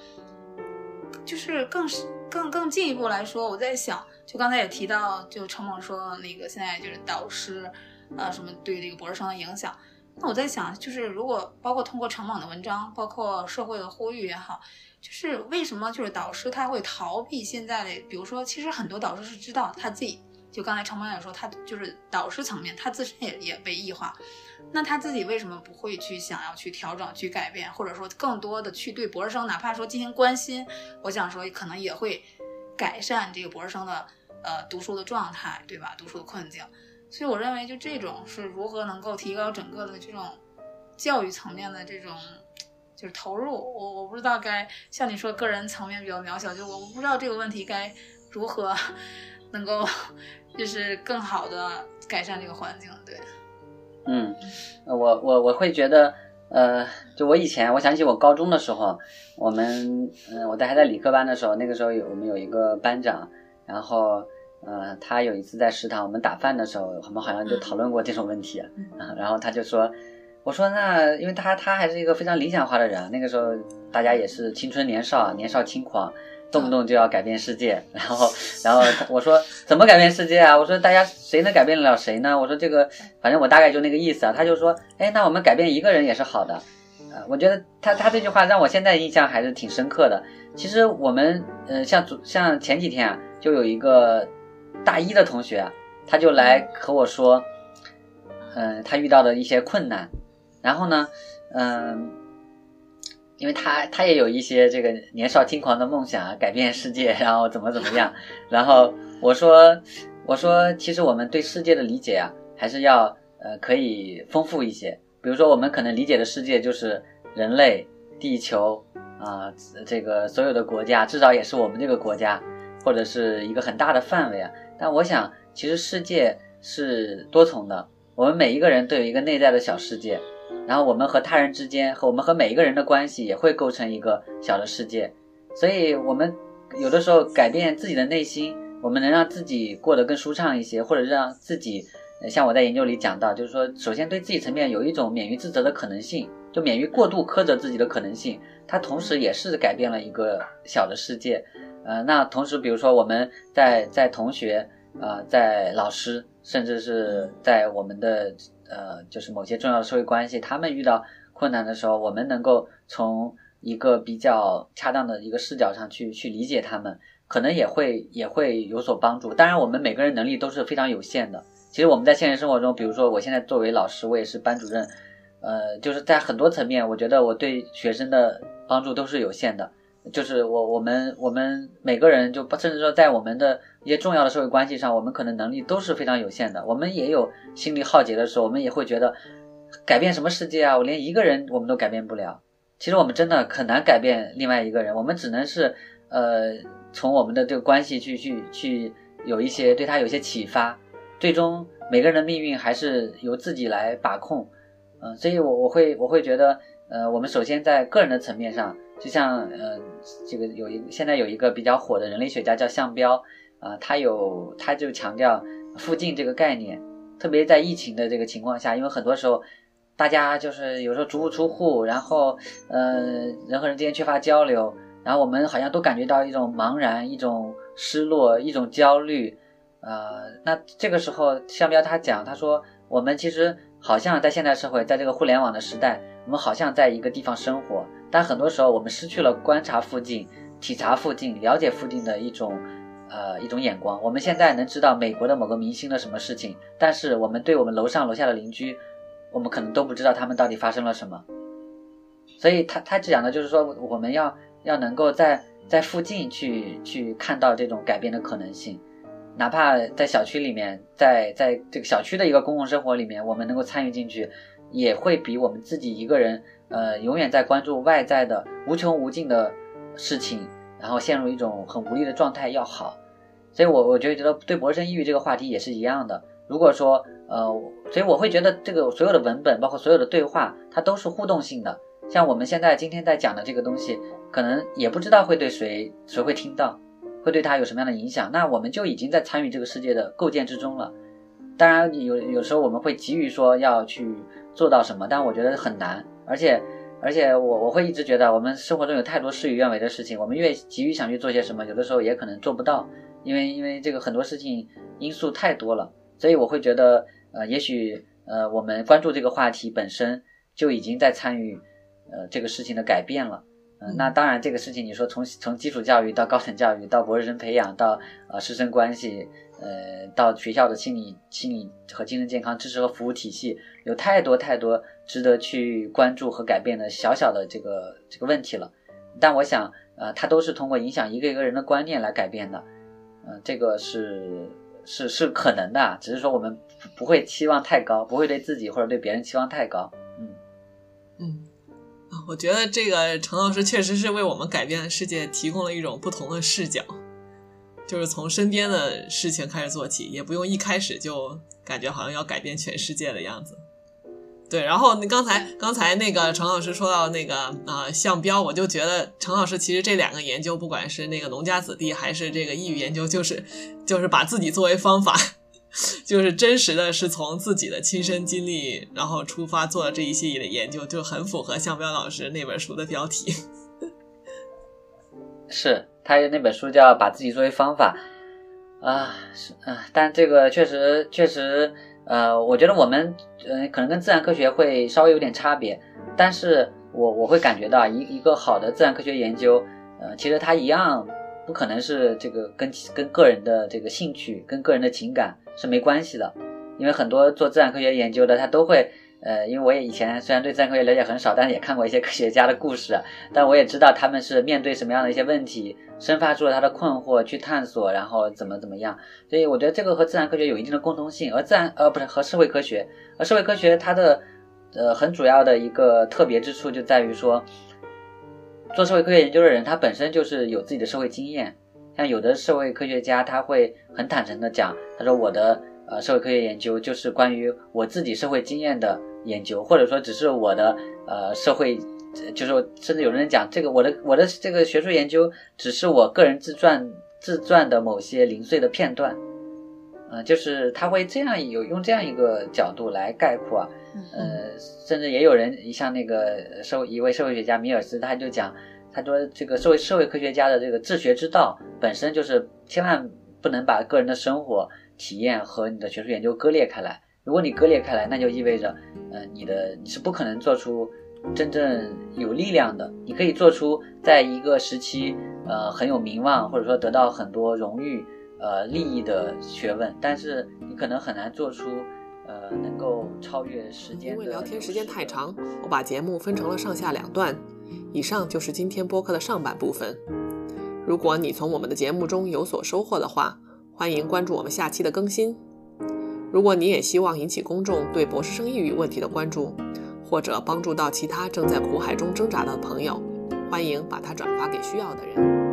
就是更是更更进一步来说，我在想，就刚才也提到，就成网说那个现在就是导师。呃，什么对这个博士生的影响？那我在想，就是如果包括通过成网的文章，包括社会的呼吁也好，就是为什么就是导师他会逃避现在的？比如说，其实很多导师是知道他自己，就刚才成网也说，他就是导师层面，他自身也也被异化，那他自己为什么不会去想要去调整、去改变，或者说更多的去对博士生，哪怕说进行关心？我想说，可能也会改善这个博士生的呃读书的状态，对吧？读书的困境。所以我认为，就这种是如何能够提高整个的这种教育层面的这种就是投入。我我不知道该像你说个人层面比较渺小，就我我不知道这个问题该如何能够就是更好的改善这个环境。对，嗯，我我我会觉得，呃，就我以前我想起我高中的时候，我们嗯我在还在理科班的时候，那个时候有我们有一个班长，然后。呃，他有一次在食堂，我们打饭的时候，我们好像就讨论过这种问题啊。然后他就说：“我说那，因为他他还是一个非常理想化的人，那个时候大家也是青春年少，年少轻狂，动不动就要改变世界。然后，然后我说怎么改变世界啊？我说大家谁能改变得了谁呢？我说这个，反正我大概就那个意思啊。他就说，哎，那我们改变一个人也是好的。呃，我觉得他他这句话让我现在印象还是挺深刻的。其实我们，呃，像像前几天啊，就有一个。大一的同学，他就来和我说，嗯，他遇到的一些困难，然后呢，嗯，因为他他也有一些这个年少轻狂的梦想，改变世界，然后怎么怎么样，然后我说我说，其实我们对世界的理解啊，还是要呃可以丰富一些，比如说我们可能理解的世界就是人类、地球啊，这个所有的国家，至少也是我们这个国家，或者是一个很大的范围啊。但我想，其实世界是多重的，我们每一个人都有一个内在的小世界，然后我们和他人之间，和我们和每一个人的关系也会构成一个小的世界。所以我们有的时候改变自己的内心，我们能让自己过得更舒畅一些，或者让自己，像我在研究里讲到，就是说，首先对自己层面有一种免于自责的可能性，就免于过度苛责自己的可能性，它同时也是改变了一个小的世界。呃，那同时，比如说我们在在同学，呃，在老师，甚至是在我们的呃，就是某些重要的社会关系，他们遇到困难的时候，我们能够从一个比较恰当的一个视角上去去理解他们，可能也会也会有所帮助。当然，我们每个人能力都是非常有限的。其实我们在现实生活中，比如说我现在作为老师，我也是班主任，呃，就是在很多层面，我觉得我对学生的帮助都是有限的。就是我我们我们每个人就甚至说在我们的一些重要的社会关系上，我们可能能力都是非常有限的。我们也有心力耗竭的时候，我们也会觉得改变什么世界啊？我连一个人我们都改变不了。其实我们真的很难改变另外一个人，我们只能是呃从我们的这个关系去去去有一些对他有一些启发。最终每个人的命运还是由自己来把控。嗯，所以我我会我会觉得呃我们首先在个人的层面上。就像呃，这个有一现在有一个比较火的人类学家叫项彪啊，他有他就强调附近这个概念，特别在疫情的这个情况下，因为很多时候大家就是有时候足不出户，然后呃人和人之间缺乏交流，然后我们好像都感觉到一种茫然、一种失落、一种焦虑，呃，那这个时候项彪他讲，他说我们其实好像在现代社会，在这个互联网的时代，我们好像在一个地方生活。但很多时候，我们失去了观察附近、体察附近、了解附近的一种，呃，一种眼光。我们现在能知道美国的某个明星的什么事情，但是我们对我们楼上楼下的邻居，我们可能都不知道他们到底发生了什么。所以，他他讲的就是说，我们要要能够在在附近去去看到这种改变的可能性，哪怕在小区里面，在在这个小区的一个公共生活里面，我们能够参与进去，也会比我们自己一个人。呃，永远在关注外在的无穷无尽的事情，然后陷入一种很无力的状态要好。所以，我我觉得觉得对博士生抑郁这个话题也是一样的。如果说呃，所以我会觉得这个所有的文本，包括所有的对话，它都是互动性的。像我们现在今天在讲的这个东西，可能也不知道会对谁谁会听到，会对他有什么样的影响。那我们就已经在参与这个世界的构建之中了。当然，有有时候我们会急于说要去做到什么，但我觉得很难。而且，而且我我会一直觉得，我们生活中有太多事与愿违的事情，我们越急于想去做些什么，有的时候也可能做不到，因为因为这个很多事情因素太多了，所以我会觉得，呃，也许呃，我们关注这个话题本身就已经在参与，呃，这个事情的改变了。嗯，那当然，这个事情你说从从基础教育到高等教育，到博士生培养，到呃师生关系。呃，到学校的心理、心理和精神健康支持和服务体系，有太多太多值得去关注和改变的小小的这个这个问题了。但我想，呃，它都是通过影响一个一个人的观念来改变的。嗯，这个是是是可能的，只是说我们不会期望太高，不会对自己或者对别人期望太高。嗯嗯，我觉得这个陈老师确实是为我们改变世界提供了一种不同的视角。就是从身边的事情开始做起，也不用一开始就感觉好像要改变全世界的样子。对，然后你刚才刚才那个陈老师说到那个啊项标，我就觉得陈老师其实这两个研究，不管是那个农家子弟还是这个抑郁研究，就是就是把自己作为方法，就是真实的是从自己的亲身经历然后出发做了这一系列的研究，就很符合项标老师那本书的标题。是。他那本书叫《把自己作为方法》，啊，是啊，但这个确实确实，呃，我觉得我们呃可能跟自然科学会稍微有点差别，但是我我会感觉到一一个好的自然科学研究，呃，其实它一样不可能是这个跟跟个人的这个兴趣跟个人的情感是没关系的，因为很多做自然科学研究的他都会。呃，因为我也以前虽然对自然科学了解很少，但是也看过一些科学家的故事，但我也知道他们是面对什么样的一些问题，生发出了他的困惑去探索，然后怎么怎么样。所以我觉得这个和自然科学有一定的共通性，而自然呃不是和社会科学，而社会科学它的呃很主要的一个特别之处就在于说，做社会科学研究的人他本身就是有自己的社会经验，像有的社会科学家他会很坦诚的讲，他说我的呃社会科学研究就是关于我自己社会经验的。研究，或者说只是我的呃社会就是甚至有人讲这个我的我的这个学术研究只是我个人自传自传的某些零碎的片段，呃，就是他会这样有用这样一个角度来概括啊，呃，甚至也有人像那个社一位社会学家米尔斯，他就讲，他说这个社会社会科学家的这个治学之道本身就是千万不能把个人的生活体验和你的学术研究割裂开来。如果你割裂开来，那就意味着，呃，你的你是不可能做出真正有力量的。你可以做出在一个时期，呃，很有名望或者说得到很多荣誉、呃利益的学问，但是你可能很难做出，呃，能够超越时间。因为聊天时间太长，我把节目分成了上下两段。以上就是今天播客的上半部分。如果你从我们的节目中有所收获的话，欢迎关注我们下期的更新。如果你也希望引起公众对博士生抑郁问题的关注，或者帮助到其他正在苦海中挣扎的朋友，欢迎把它转发给需要的人。